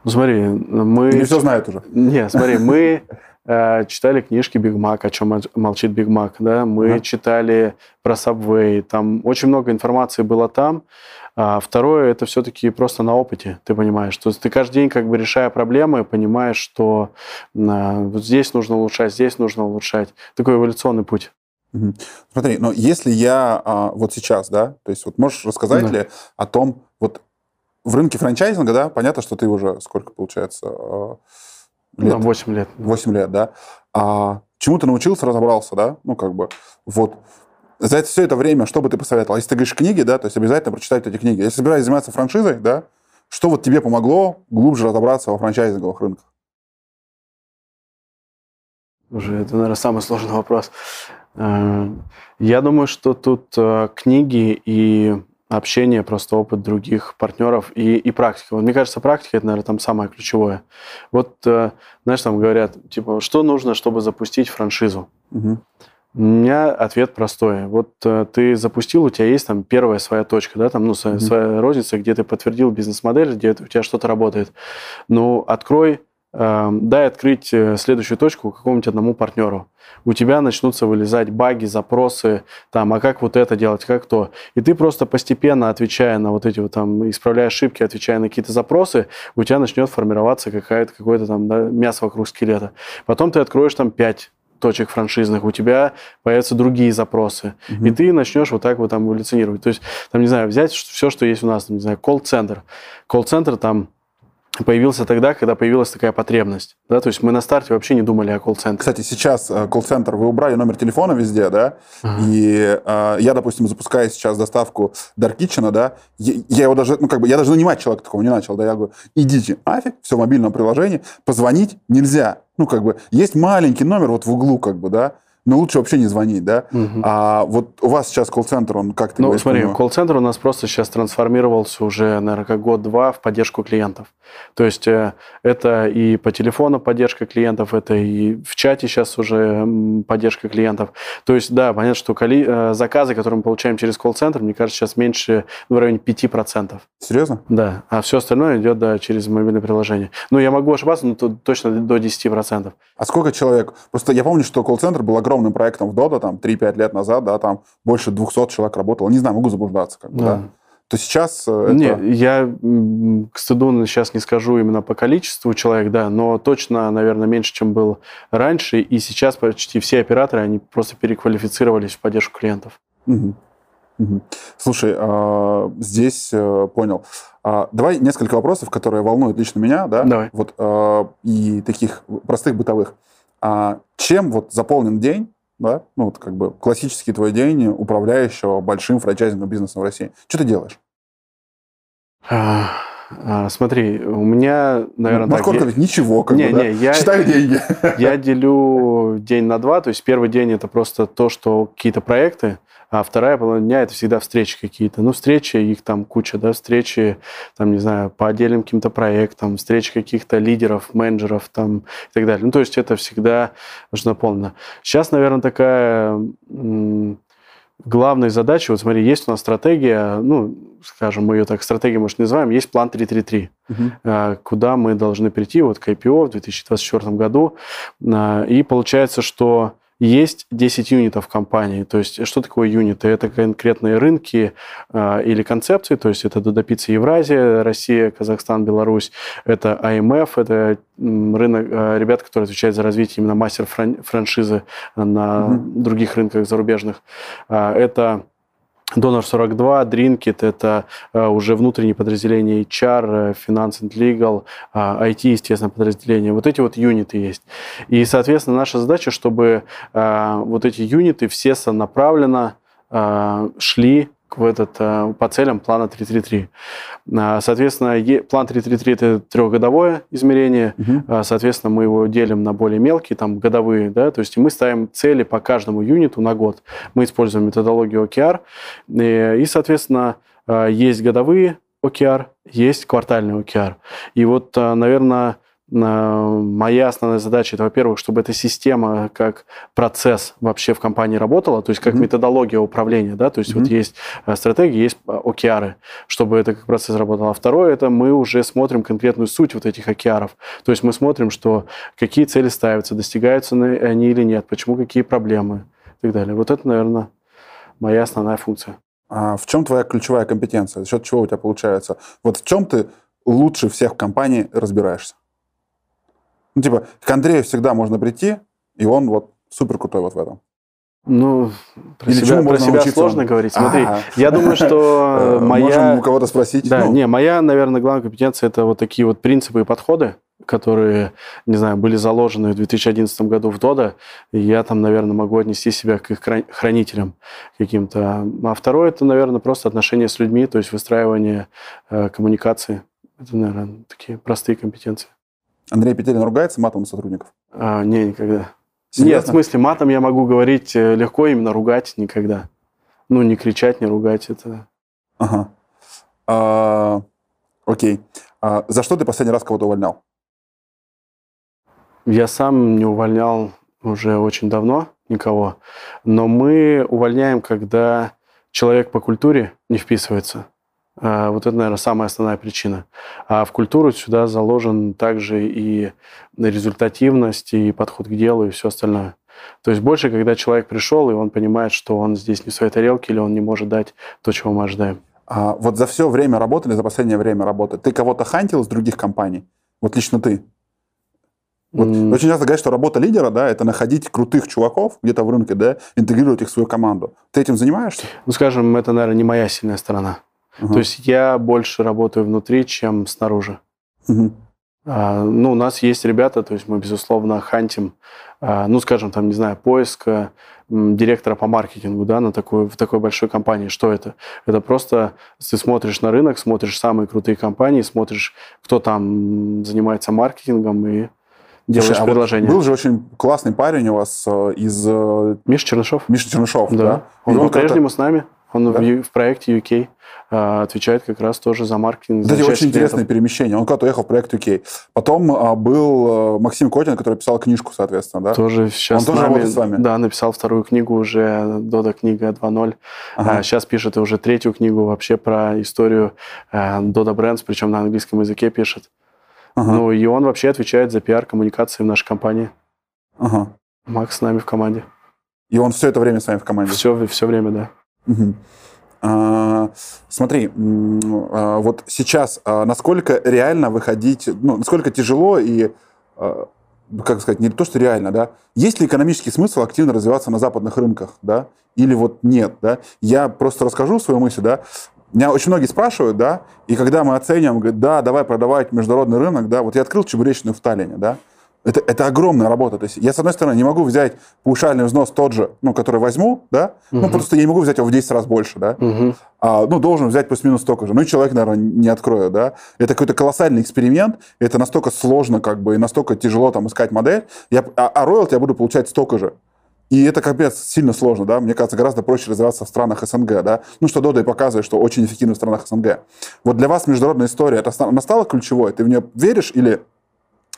Ну, смотри, мы... Или все знают уже? Не, смотри, мы [laughs] Э, читали книжки Биг Мак, о чем молчит Биг Мак, да, мы да. читали про Subway, там очень много информации было там. А второе, это все-таки просто на опыте, ты понимаешь, что ты каждый день как бы решая проблемы, понимаешь, что а, вот здесь нужно улучшать, здесь нужно улучшать. Такой эволюционный путь. Угу. Смотри, но если я а, вот сейчас, да, то есть вот можешь рассказать да. ли о том, вот в рынке франчайзинга, да, понятно, что ты уже сколько получается а, лет. Да, 8 лет. 8 лет, да. А чему ты научился, разобрался, да? Ну, как бы, вот. За это, все это время, что бы ты посоветовал? Если ты говоришь книги, да, то есть обязательно прочитать эти книги. Если собираешься заниматься франшизой, да, что вот тебе помогло глубже разобраться во франчайзинговых рынках? Уже это, наверное, самый сложный вопрос. Э, я думаю, что тут э, книги и общение, просто опыт других партнеров и, и практика. Вот, мне кажется, практика это, наверное, там самое ключевое. Вот, э, знаешь, там говорят, типа, что нужно, чтобы запустить франшизу? Угу. У меня ответ простой. Вот э, ты запустил, у тебя есть там первая своя точка, да, там, ну, своя, mm своя розница, где ты подтвердил бизнес-модель, где у тебя что-то работает. Ну, открой дай открыть э, следующую точку какому-нибудь одному партнеру. У тебя начнутся вылезать баги, запросы, там, а как вот это делать, как то. И ты просто постепенно, отвечая на вот эти вот там, исправляя ошибки, отвечая на какие-то запросы, у тебя начнет формироваться какая-то, какое-то там да, мясо вокруг скелета. Потом ты откроешь там пять точек франшизных, у тебя появятся другие запросы. Угу. И ты начнешь вот так вот там эволюционировать. То есть, там, не знаю, взять все, что есть у нас, там, не знаю, колл-центр. Колл-центр там появился тогда, когда появилась такая потребность. Да? То есть мы на старте вообще не думали о колл-центре. Кстати, сейчас э, колл-центр, вы убрали номер телефона везде, да? Ага. И э, я, допустим, запускаю сейчас доставку Dark Kitchen, да, я, я его даже, ну, как бы, я даже нанимать человека такого не начал, да, я говорю, идите нафиг, все в мобильном приложении, позвонить нельзя. Ну, как бы, есть маленький номер вот в углу, как бы, да, но лучше вообще не звонить, да? Угу. А вот у вас сейчас колл-центр, он как ты Ну, смотри, колл-центр у нас просто сейчас трансформировался уже, наверное, как год-два в поддержку клиентов. То есть э, это и по телефону поддержка клиентов, это и в чате сейчас уже поддержка клиентов. То есть, да, понятно, что коли, э, заказы, которые мы получаем через колл-центр, мне кажется, сейчас меньше ну, в районе 5%. Серьезно? Да, а все остальное идет, да, через мобильное приложение. Ну, я могу ошибаться, но точно до 10%. А сколько человек? Просто я помню, что колл-центр был огромный огромным проектом в Dodo, там, 3-5 лет назад, да, там больше 200 человек работало. Не знаю, могу заблуждаться, как бы, да. да. То сейчас э, это... Не, я к стыду сейчас не скажу именно по количеству человек, да, но точно, наверное, меньше, чем был раньше, и сейчас почти все операторы, они просто переквалифицировались в поддержку клиентов. Угу. Угу. Слушай, а, здесь э, понял. А, давай несколько вопросов, которые волнуют лично меня, да? Давай. Вот, а, и таких простых бытовых. А чем вот заполнен день, да, ну вот как бы классический твой день управляющего большим франчайзинговым бизнесом в России? Что ты делаешь? А, смотри, у меня, наверное, так... Ведь? Ничего, как не, бы, да? не, я, Считай деньги. [laughs] Я делю день на два, то есть первый день это просто то, что какие-то проекты, а вторая половина дня это всегда встречи какие-то. Ну, встречи, их там куча, да, встречи, там, не знаю, по отдельным каким-то проектам, встречи каких-то лидеров, менеджеров там и так далее. Ну, то есть это всегда нужно наполнено. Сейчас, наверное, такая главной задачей, вот смотри, есть у нас стратегия, ну, скажем, мы ее так стратегией, может, не называем, есть план 333, угу. куда мы должны прийти вот к IPO в 2024 году. А, и получается, что есть 10 юнитов компании. То есть что такое юниты? Это конкретные рынки э, или концепции, то есть это Додопица Евразия, Россия, Казахстан, Беларусь. Это АМФ, это рынок, э, ребят, которые отвечают за развитие именно мастер-франшизы на mm-hmm. других рынках зарубежных. Э, это Донор 42, Drinkit – это э, уже внутренние подразделения HR, э, Finance and Legal, IT, э, естественно, подразделения. Вот эти вот юниты есть. И, соответственно, наша задача, чтобы вот эти юниты все сонаправленно шли в этот, э, по целям плана 333. А, соответственно, план 333 – это трехгодовое измерение. Угу. Соответственно, мы его делим на более мелкие, там, годовые. Да? То есть мы ставим цели по каждому юниту на год. Мы используем методологию OKR. И, и соответственно, э, есть годовые OKR, есть квартальный OKR. И вот, наверное, моя основная задача это, во-первых, чтобы эта система как процесс вообще в компании работала, то есть как mm-hmm. методология управления, да, то есть mm-hmm. вот есть э, стратегии, есть э, океары, чтобы это как процесс работал. А второе, это мы уже смотрим конкретную суть вот этих океаров. То есть мы смотрим, что какие цели ставятся, достигаются они или нет, почему какие проблемы и так далее. Вот это, наверное, моя основная функция. А в чем твоя ключевая компетенция? За счет чего у тебя получается? Вот в чем ты лучше всех в компании разбираешься? Ну, типа, к Андрею всегда можно прийти, и он вот супер крутой вот в этом. Ну, про Или себя, про себя сложно говорить. Смотри, А-а-а. я думаю, что [laughs] э, моя... Можем у кого-то спросить. Да, ну. не, моя, наверное, главная компетенция – это вот такие вот принципы и подходы, которые, не знаю, были заложены в 2011 году в ДОДА, и я там, наверное, могу отнести себя к их хранителям каким-то. А второе – это, наверное, просто отношения с людьми, то есть выстраивание э, коммуникации. Это, наверное, такие простые компетенции. Андрей Петелин ругается матом сотрудников? А, не, никогда. Серьезно? Нет, в смысле, матом я могу говорить э, легко, именно ругать никогда. Ну, не кричать, не ругать, это... Ага. А, окей. А, за что ты последний раз кого-то увольнял? Я сам не увольнял уже очень давно никого, но мы увольняем, когда человек по культуре не вписывается. А, вот это, наверное, самая основная причина. А в культуру сюда заложен также и результативность, и подход к делу, и все остальное. То есть больше, когда человек пришел, и он понимает, что он здесь не в своей тарелке, или он не может дать то, чего мы ожидаем. А вот за все время работы или за последнее время работы ты кого-то хантил из других компаний? Вот лично ты? Вот mm. Очень часто говорят, что работа лидера, да, это находить крутых чуваков где-то в рынке, да, интегрировать их в свою команду. Ты этим занимаешься? Ну, скажем, это, наверное, не моя сильная сторона. Угу. То есть я больше работаю внутри, чем снаружи. Угу. А, ну, у нас есть ребята, то есть мы, безусловно, хантим, а, ну, скажем, там, не знаю, поиска директора по маркетингу, да, на такой, в такой большой компании. Что это? Это просто ты смотришь на рынок, смотришь самые крутые компании, смотришь, кто там занимается маркетингом и делаешь Слушай, предложение. А вот был же очень классный парень у вас э, из... Э, Миша Чернышов. Миша Чернышов, да. да? Он, он по-прежнему с нами. Он да? в, в проекте UK а, отвечает как раз тоже за маркетинг. Кстати, очень интересное перемещение. Он когда-то уехал в проект UK. Потом а, был а, Максим Котин, который писал книжку, соответственно, да? Тоже сейчас Он тоже нами, работает с вами? Да, написал вторую книгу уже, Дода книга 2.0. Ага. А, сейчас пишет уже третью книгу вообще про историю Дода Брендс, причем на английском языке пишет. Ага. Ну, и он вообще отвечает за пиар-коммуникации в нашей компании. Ага. Макс с нами в команде. И он все это время с вами в команде? Все, все время, да. А, смотри, а, вот сейчас а, насколько реально выходить, ну, насколько тяжело и, как сказать, не то, что реально, да, есть ли экономический смысл активно развиваться на западных рынках, да, или вот нет, да. Я просто расскажу свою мысль, да. Меня очень многие спрашивают, да, и когда мы оцениваем, говорят, да, давай продавать международный рынок, да, вот я открыл чебуречную в Таллине, да, Это, это огромная работа. То есть я, с одной стороны, не могу взять паушальный взнос тот же, ну, который возьму, да, угу. ну, просто я не могу взять его в 10 раз больше, да, угу. а, ну, должен взять плюс-минус столько же. Ну, и человек, наверное, не откроет, да. Это какой-то колоссальный эксперимент, это настолько сложно, как бы, и настолько тяжело там искать модель, я, а, а роялти я буду получать столько же. И это капец сильно сложно, да, мне кажется, гораздо проще развиваться в странах СНГ, да, ну, что Дода и показывает, что очень эффективно в странах СНГ. Вот для вас международная история, это она стала ключевой? Ты в нее веришь или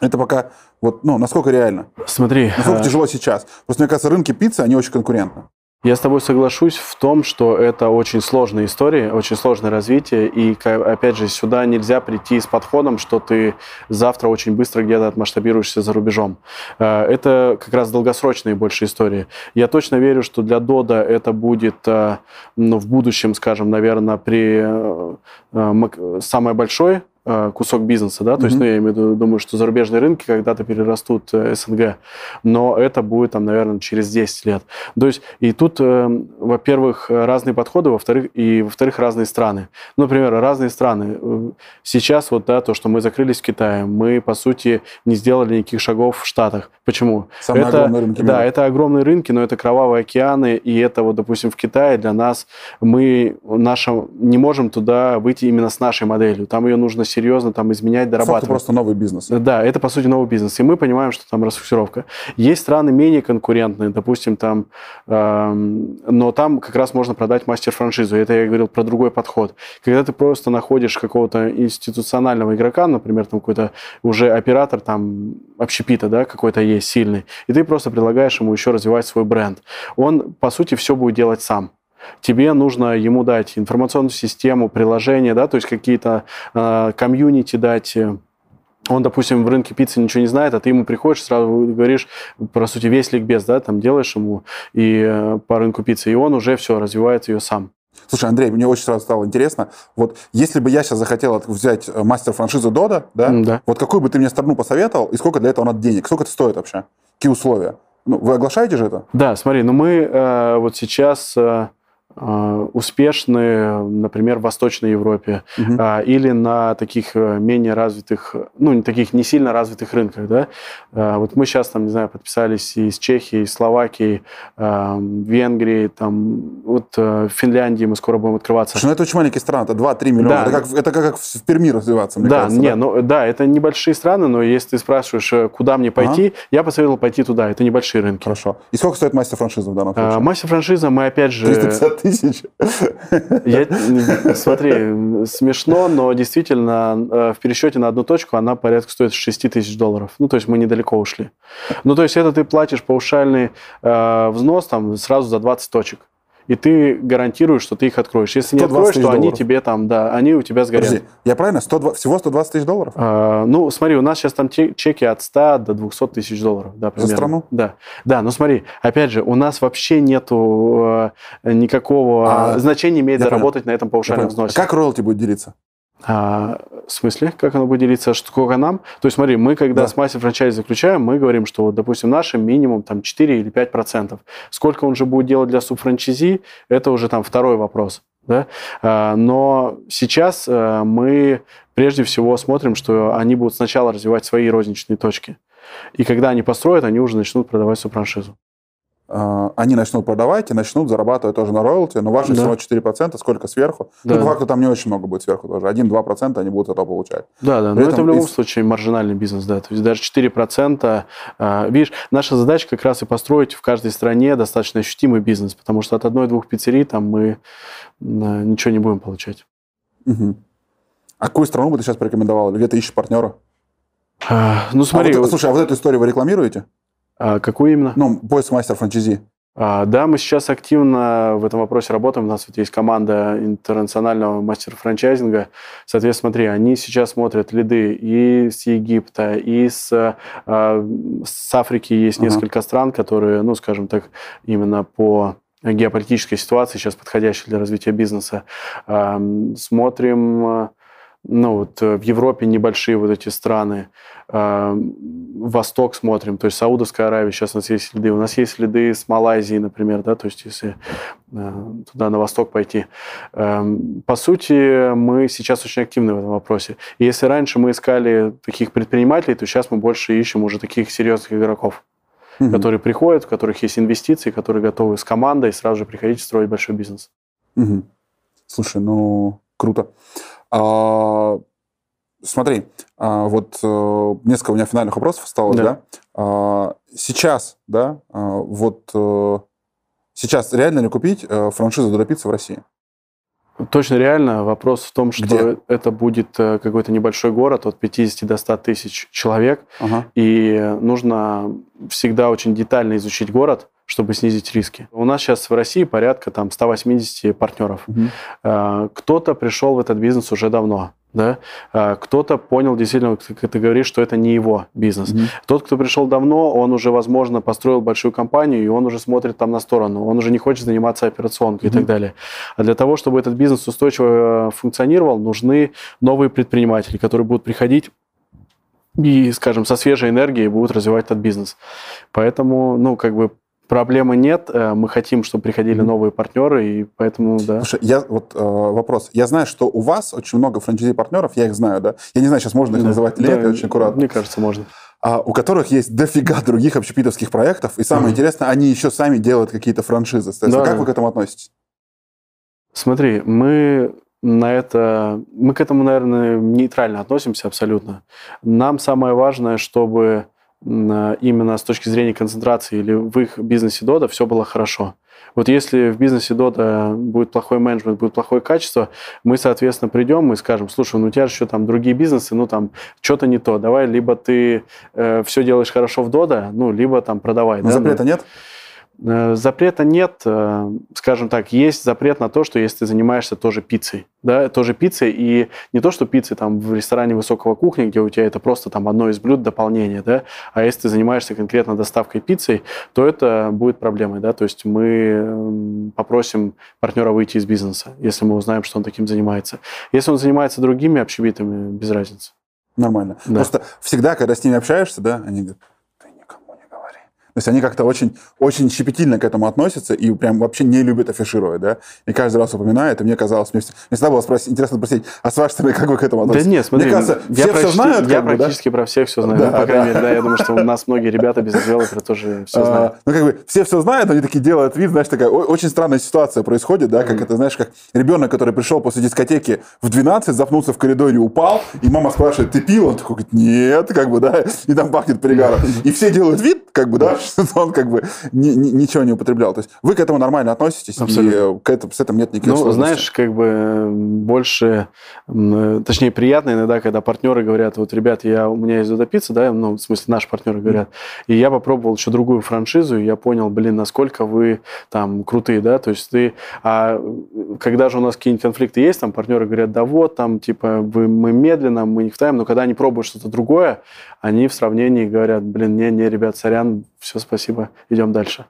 это пока, вот, ну, насколько реально? Смотри. Насколько а... тяжело сейчас? Просто, мне кажется, рынки пиццы, они очень конкурентны. Я с тобой соглашусь в том, что это очень сложная история, очень сложное развитие, и, опять же, сюда нельзя прийти с подходом, что ты завтра очень быстро где-то отмасштабируешься за рубежом. Э, это как раз долгосрочные больше истории. Я точно верю, что для Дода это будет э, ну, в будущем, скажем, наверное, при самое большое кусок бизнеса, да, то mm-hmm. есть, ну, я имею в виду, думаю, что зарубежные рынки когда-то перерастут э, СНГ, но это будет, там, наверное, через 10 лет. То есть, и тут, э, во-первых, разные подходы, во-вторых, и, во-вторых, разные страны. Ну, например, разные страны. Э, сейчас вот, да, то, что мы закрылись в Китае, мы, по сути, не сделали никаких шагов в Штатах. Почему? Самые это, огромные рынки. Да, это огромные рынки, но это кровавые океаны, и это вот, допустим, в Китае для нас, мы наша, не можем туда выйти именно с нашей моделью. Там ее нужно серьезно там изменять, дорабатывать. Это просто новый бизнес. Да, это по сути новый бизнес. И мы понимаем, что там расфокусировка. Есть страны менее конкурентные, допустим, там, э, но там как раз можно продать мастер-франшизу. Это я говорил про другой подход. Когда ты просто находишь какого-то институционального игрока, например, там какой-то уже оператор там общепита, да, какой-то есть сильный, и ты просто предлагаешь ему еще развивать свой бренд. Он, по сути, все будет делать сам тебе нужно ему дать информационную систему, приложение, да, то есть какие-то э, комьюнити дать, он, допустим, в рынке пиццы ничего не знает, а ты ему приходишь, сразу говоришь, по сути, весь ликбез, да, там делаешь ему и э, по рынку пиццы, и он уже все развивает ее сам. Слушай, Андрей, мне очень сразу стало интересно. Вот если бы я сейчас захотел взять э, мастер-франшизу Дода, да, да, вот какую бы ты мне страну посоветовал, и сколько для этого надо денег? Сколько это стоит вообще? Какие условия? Ну, вы оглашаете же это? Да, смотри, ну мы э, вот сейчас... Э, успешны, например, в Восточной Европе угу. или на таких э, менее развитых, ну, не таких не сильно развитых рынках, да. А, вот мы сейчас, там, не знаю, подписались и с Чехией, и Словакией, Венгрии, там, вот э, в Финляндии мы скоро будем открываться. Что, ну, это очень маленькие страны, это 2-3 миллиона. Да. Это, как, это как в Перми развиваться, мне да, кажется. Не, да? Ну, да, это небольшие страны, но если ты спрашиваешь, э, куда мне пойти, ага. я посоветовал пойти туда, это небольшие рынки. Хорошо. И сколько стоит мастер-франшиза в данном случае? Мастер-франшиза мы, опять же... 350 тысяч. Я, смотри, смешно, но действительно э, в пересчете на одну точку она порядка стоит 6 тысяч долларов. Ну, то есть мы недалеко ушли. Ну, то есть это ты платишь паушальный э, взнос там сразу за 20 точек и ты гарантируешь, что ты их откроешь. Если не откроешь, то долларов. они тебе там, да, они у тебя сгорят. Подожди, я правильно? 120, всего 120 тысяч долларов? А, ну, смотри, у нас сейчас там чеки от 100 до 200 тысяч долларов. Да, примерно. За страну? Да. Да, но смотри, опять же, у нас вообще нету э, никакого а, значения имеет заработать понял. на этом повышенном взносе. А как роялти будет делиться? А, в смысле, как оно будет делиться, сколько нам? То есть, смотри, мы когда да. с мастер франчайз заключаем, мы говорим, что, вот, допустим, нашим минимум там 4 или 5 процентов. Сколько он же будет делать для субфранчайзи, это уже там второй вопрос. Да? А, но сейчас а, мы прежде всего смотрим, что они будут сначала развивать свои розничные точки. И когда они построят, они уже начнут продавать субфраншизу. А, они начнут продавать и начнут зарабатывать тоже на роялти, но ваши да. всего 4%, сколько сверху? Да. Ну, по факту там не очень много будет сверху тоже. 1-2% они будут это получать. Да, да, При но это в любом и... случае маржинальный бизнес, да. То есть даже 4%, а, видишь, наша задача как раз и построить в каждой стране достаточно ощутимый бизнес, потому что от одной-двух пиццерий там мы ничего не будем получать. Угу. А какую страну бы ты сейчас порекомендовал? Или где ты ищешь партнера? А, ну, смотри. А вот, слушай, а вот эту историю вы рекламируете? А какую именно? Ну, поиск мастер франчайзи. А, да, мы сейчас активно в этом вопросе работаем. У нас вот есть команда интернационального мастер-франчайзинга. Соответственно, смотри, они сейчас смотрят лиды и с Египта, и с, а, с Африки есть uh-huh. несколько стран, которые, ну, скажем так, именно по геополитической ситуации сейчас подходящие для развития бизнеса. А, смотрим, ну, вот в Европе небольшие вот эти страны. Восток смотрим, то есть Саудовская Аравия, сейчас у нас есть следы, у нас есть следы с Малайзии, например, да, то есть если э, туда на восток пойти. Эм, по сути, мы сейчас очень активны в этом вопросе. И если раньше мы искали таких предпринимателей, то сейчас мы больше ищем уже таких серьезных игроков, угу. которые приходят, у которых есть инвестиции, которые готовы с командой сразу же приходить строить большой бизнес. Угу. Слушай, ну круто. А, смотри, а, вот а, несколько у меня финальных вопросов осталось, да? да? А, сейчас, да, вот а, сейчас реально ли купить а, франшизу Додопицца в России? Точно реально. Вопрос в том, что Где? это будет какой-то небольшой город от 50 до 100 тысяч человек. Ага. И нужно всегда очень детально изучить город, чтобы снизить риски. У нас сейчас в России порядка там 180 партнеров. Угу. Кто-то пришел в этот бизнес уже давно. Да? А, кто-то понял действительно, как ты говоришь, что это не его бизнес. Mm-hmm. Тот, кто пришел давно, он уже, возможно, построил большую компанию, и он уже смотрит там на сторону. Он уже не хочет заниматься операционкой mm-hmm. и так далее. А для того, чтобы этот бизнес устойчиво э, функционировал, нужны новые предприниматели, которые будут приходить и, скажем, со свежей энергией будут развивать этот бизнес. Поэтому, ну, как бы Проблемы нет, э, мы хотим, чтобы приходили новые партнеры, и поэтому, да. Слушай, я вот э, вопрос. Я знаю, что у вас очень много франчайзи-партнеров, я их знаю, да? Я не знаю, сейчас можно их да. называть или да, нет, очень аккуратно. Мне кажется, можно. А, у которых есть дофига других общепитовских проектов, и самое mm-hmm. интересное, они еще сами делают какие-то франшизы. Да, как да. вы к этому относитесь? Смотри, мы на это, мы к этому, наверное, нейтрально относимся абсолютно. Нам самое важное, чтобы именно с точки зрения концентрации или в их бизнесе Дода все было хорошо. Вот если в бизнесе Дота будет плохой менеджмент, будет плохое качество, мы, соответственно, придем и скажем, слушай, ну у тебя же еще там другие бизнесы, ну там что-то не то, давай либо ты э, все делаешь хорошо в Дода, ну либо там продавай. Но да? запрета ну, нет? Э, запрета нет, э, скажем так, есть запрет на то, что если ты занимаешься тоже пиццей, да, тоже пиццей, и не то, что пиццей там в ресторане высокого кухни, где у тебя это просто там одно из блюд дополнение, да, а если ты занимаешься конкретно доставкой пиццей, то это будет проблемой, да, то есть мы попросим партнера выйти из бизнеса, если мы узнаем, что он таким занимается. Если он занимается другими общепитами, без разницы. Нормально. Да. Просто всегда, когда с ними общаешься, да, они говорят, то есть они как-то очень, очень щепетильно к этому относятся и прям вообще не любят афишировать, да? И каждый раз упоминают, и мне казалось, мне, мне всегда было спросить, интересно спросить, а с вашей стороны, как вы к этому относитесь? Да нет, смотри, мне кажется, я все все знают, Я бы, практически да? про всех все знаю, да, ну, по крайней мере, да, я думаю, что у нас многие ребята без девелоперы тоже все знают. А, ну, как бы, все все знают, они такие делают вид, знаешь, такая очень странная ситуация происходит, да, как это, знаешь, как ребенок, который пришел после дискотеки в 12, запнулся в коридоре, упал, и мама спрашивает, ты пил? Он такой говорит, нет, как бы, да, и там пахнет перегаром. И все делают вид, как бы, да, [laughs] что он как бы не, не, ничего не употреблял. То есть вы к этому нормально относитесь, Абсолютно. и к этому, с этим нет никаких Ну, сложностей. знаешь, как бы больше, точнее, приятно иногда, когда партнеры говорят, вот, ребят, я, у меня есть Додопицца, да, ну, в смысле, наши партнеры говорят, и я попробовал еще другую франшизу, и я понял, блин, насколько вы там крутые, да, то есть ты, а когда же у нас какие-нибудь конфликты есть, там партнеры говорят, да вот, там, типа, вы, мы медленно, мы не в тайм, но когда они пробуют что-то другое, они в сравнении говорят, блин, не, не, ребят, сорян, все, спасибо, идем дальше.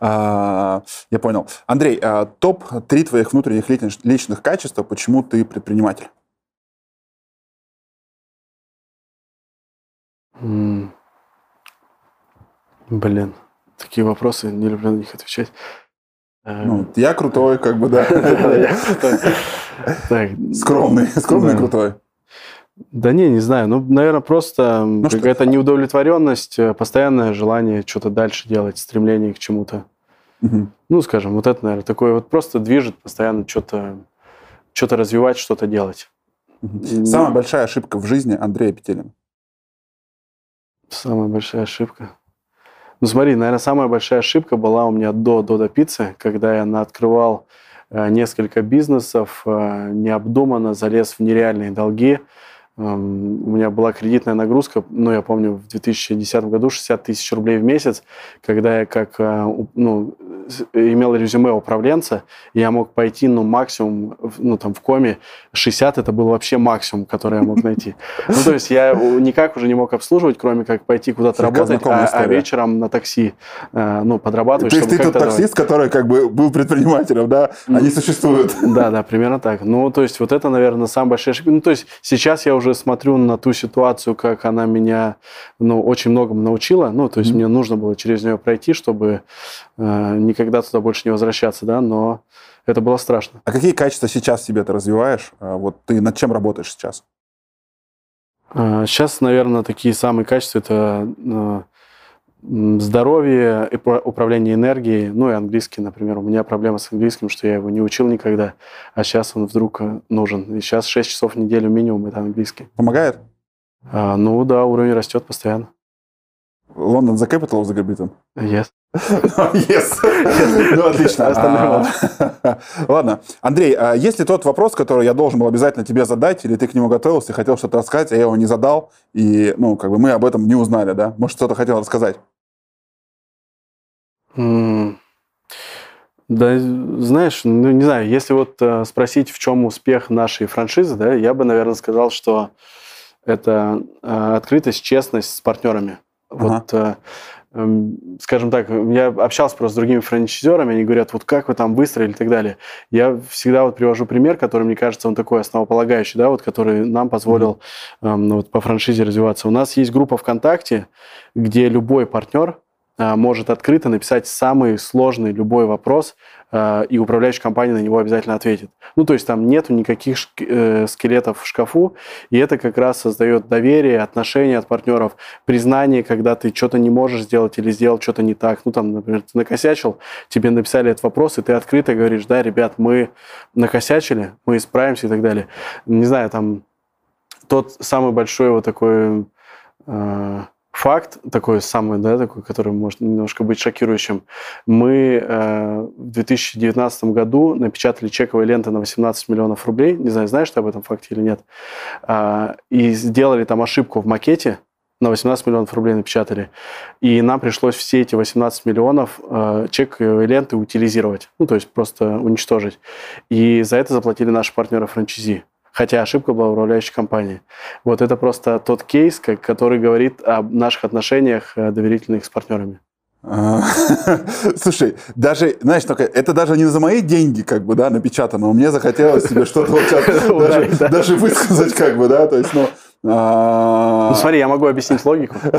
А, я понял. Андрей, а, топ-3 твоих внутренних личных качеств, почему ты предприниматель? Блин, такие вопросы, не люблю на них отвечать. Ну, я крутой, как бы, да. [laughs] Скромный, скромный крутой. Да не, не знаю. Ну, наверное, просто ну, какая-то неудовлетворенность, э, постоянное желание что-то дальше делать, стремление к чему-то. Угу. Ну, скажем, вот это, наверное, такое вот просто движет постоянно что-то что развивать, что-то делать. Угу. Самая большая ошибка в жизни Андрея Петелина? Самая большая ошибка? Ну, смотри, наверное, самая большая ошибка была у меня до Додо Пиццы, когда я открывал э, несколько бизнесов, э, необдуманно залез в нереальные долги, у меня была кредитная нагрузка, ну, я помню, в 2010 году 60 тысяч рублей в месяц, когда я как, а, ну, имел резюме управленца, я мог пойти, ну, максимум, ну, там, в коме 60 это был вообще максимум, который я мог найти. Ну, то есть я никак уже не мог обслуживать, кроме как пойти куда-то работать, а, а вечером на такси, а, ну, подрабатывать. То есть ты тот таксист, который как бы был предпринимателем, да? Они существуют. Да, да, примерно так. Ну, то есть вот это, наверное, самая большая ошибка. Ну, то есть сейчас я уже уже смотрю на ту ситуацию, как она меня ну, очень многому научила. Ну, то есть mm-hmm. мне нужно было через нее пройти, чтобы э, никогда туда больше не возвращаться, да, но это было страшно. А какие качества сейчас себе ты развиваешь? А вот ты над чем работаешь сейчас? Сейчас, наверное, такие самые качества это э, здоровье, управление энергией, ну и английский, например. У меня проблема с английским, что я его не учил никогда, а сейчас он вдруг э, нужен. И сейчас 6 часов в неделю минимум это английский. Помогает? А, ну да, уровень растет постоянно. Лондон за capital of the Britain? Yes. Yes. [laughs] Ну, отлично. А, ладно. Андрей, а есть ли тот вопрос, который я должен был обязательно тебе задать, или ты к нему готовился хотел что-то рассказать, а я его не задал, и, ну, как бы мы об этом не узнали, да? Может, что-то хотел рассказать? Да, знаешь, ну, не знаю, если вот э, спросить, в чем успех нашей франшизы, да, я бы, наверное, сказал, что это э, открытость, честность с партнерами. Ага. Вот, э, скажем так, я общался просто с другими франчайзерами, они говорят, вот как вы там выстроили и так далее. Я всегда вот привожу пример, который, мне кажется, он такой основополагающий, да, вот, который нам позволил mm-hmm. э, ну, вот, по франшизе развиваться. У нас есть группа ВКонтакте, где любой партнер может открыто написать самый сложный любой вопрос, э, и управляющая компания на него обязательно ответит. Ну, то есть там нету никаких э, скелетов в шкафу, и это как раз создает доверие, отношения от партнеров, признание, когда ты что-то не можешь сделать или сделал что-то не так. Ну, там, например, ты накосячил, тебе написали этот вопрос, и ты открыто говоришь, да, ребят, мы накосячили, мы исправимся и так далее. Не знаю, там тот самый большой вот такой факт такой самый, да, такой, который может немножко быть шокирующим. Мы э, в 2019 году напечатали чековые ленты на 18 миллионов рублей. Не знаю, знаешь ты об этом факте или нет. Э, и сделали там ошибку в макете, на 18 миллионов рублей напечатали. И нам пришлось все эти 18 миллионов э, чековые ленты утилизировать. Ну, то есть просто уничтожить. И за это заплатили наши партнеры франчайзи хотя ошибка была управляющей компании. Вот это просто тот кейс, который говорит о наших отношениях э, доверительных с партнерами. А, [laughs] слушай, даже, знаешь, только это даже не за мои деньги, как бы, да, напечатано. Мне захотелось себе что-то вот [laughs] даже, даже высказать, как бы, да, то есть, ну... А, ну, смотри, я могу объяснить логику. [laughs]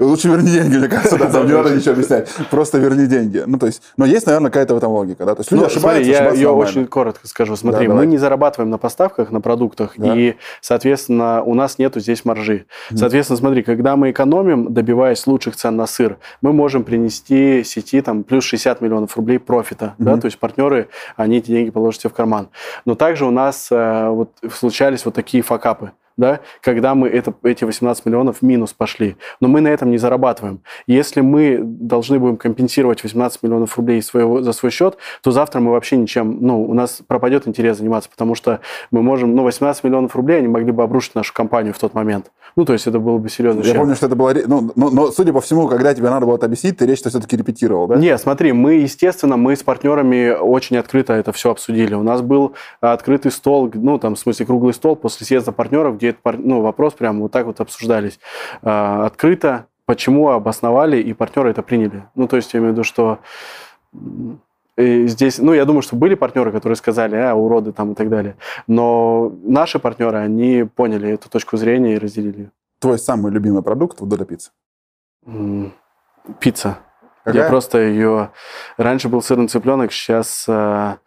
Лучше верни деньги, мне кажется, да, там не надо ничего объяснять. Просто верни деньги. Ну, то есть, но есть, наверное, какая-то в этом логика, да? То есть люди ну, ошибаются, смотри, я ее очень коротко скажу. Смотри, да, мы не зарабатываем на поставках, на продуктах, да. и, соответственно, у нас нету здесь маржи. Соответственно, смотри, когда мы экономим, добиваясь лучших цен на сыр, мы можем принести сети там плюс 60 миллионов рублей профита, mm-hmm. да, то есть партнеры, они эти деньги положат себе в карман. Но также у нас э, вот случались вот такие факапы да, когда мы это, эти 18 миллионов минус пошли. Но мы на этом не зарабатываем. Если мы должны будем компенсировать 18 миллионов рублей своего, за свой счет, то завтра мы вообще ничем, ну, у нас пропадет интерес заниматься, потому что мы можем, ну, 18 миллионов рублей они могли бы обрушить нашу компанию в тот момент. Ну, то есть это было бы серьезно. Я помню, что это было... Ну, но, но, судя по всему, когда тебе надо было это объяснить, ты речь-то все-таки репетировал, да? Нет, смотри, мы, естественно, мы с партнерами очень открыто это все обсудили. У нас был открытый стол, ну, там, в смысле, круглый стол после съезда партнеров, где этот ну, вопрос прям вот так вот обсуждались. А, открыто, почему обосновали, и партнеры это приняли. Ну, то есть я имею в виду, что здесь, ну, я думаю, что были партнеры, которые сказали, а, уроды там и так далее. Но наши партнеры, они поняли эту точку зрения и разделили. Твой самый любимый продукт в Додо Пицца? Пицца. Какая? Я просто ее... Раньше был сырный цыпленок, сейчас, а,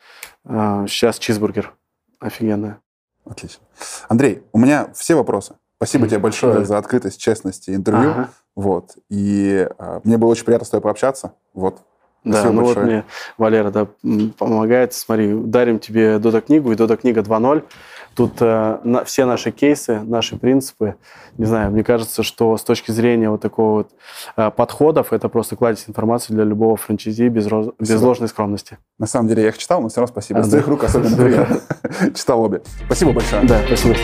а, сейчас чизбургер. Офигенная. Отлично. Андрей, у меня все вопросы. Спасибо тебе большое за открытость, честность и интервью. Ага. Вот. И э, мне было очень приятно с тобой пообщаться. Вот. Да, ну большое. вот мне Валера да, помогает. Смотри, дарим тебе Дода книгу и Дода книга 2.0. Тут э, на, все наши кейсы, наши принципы. Не знаю, мне кажется, что с точки зрения вот такого вот э, подходов, это просто кладезь информации для любого франчайзи без, без ложной скромности. На самом деле я их читал, но все равно спасибо. А, С да. твоих рук особенно [laughs] приятно. Читал обе. Спасибо большое. Да, спасибо.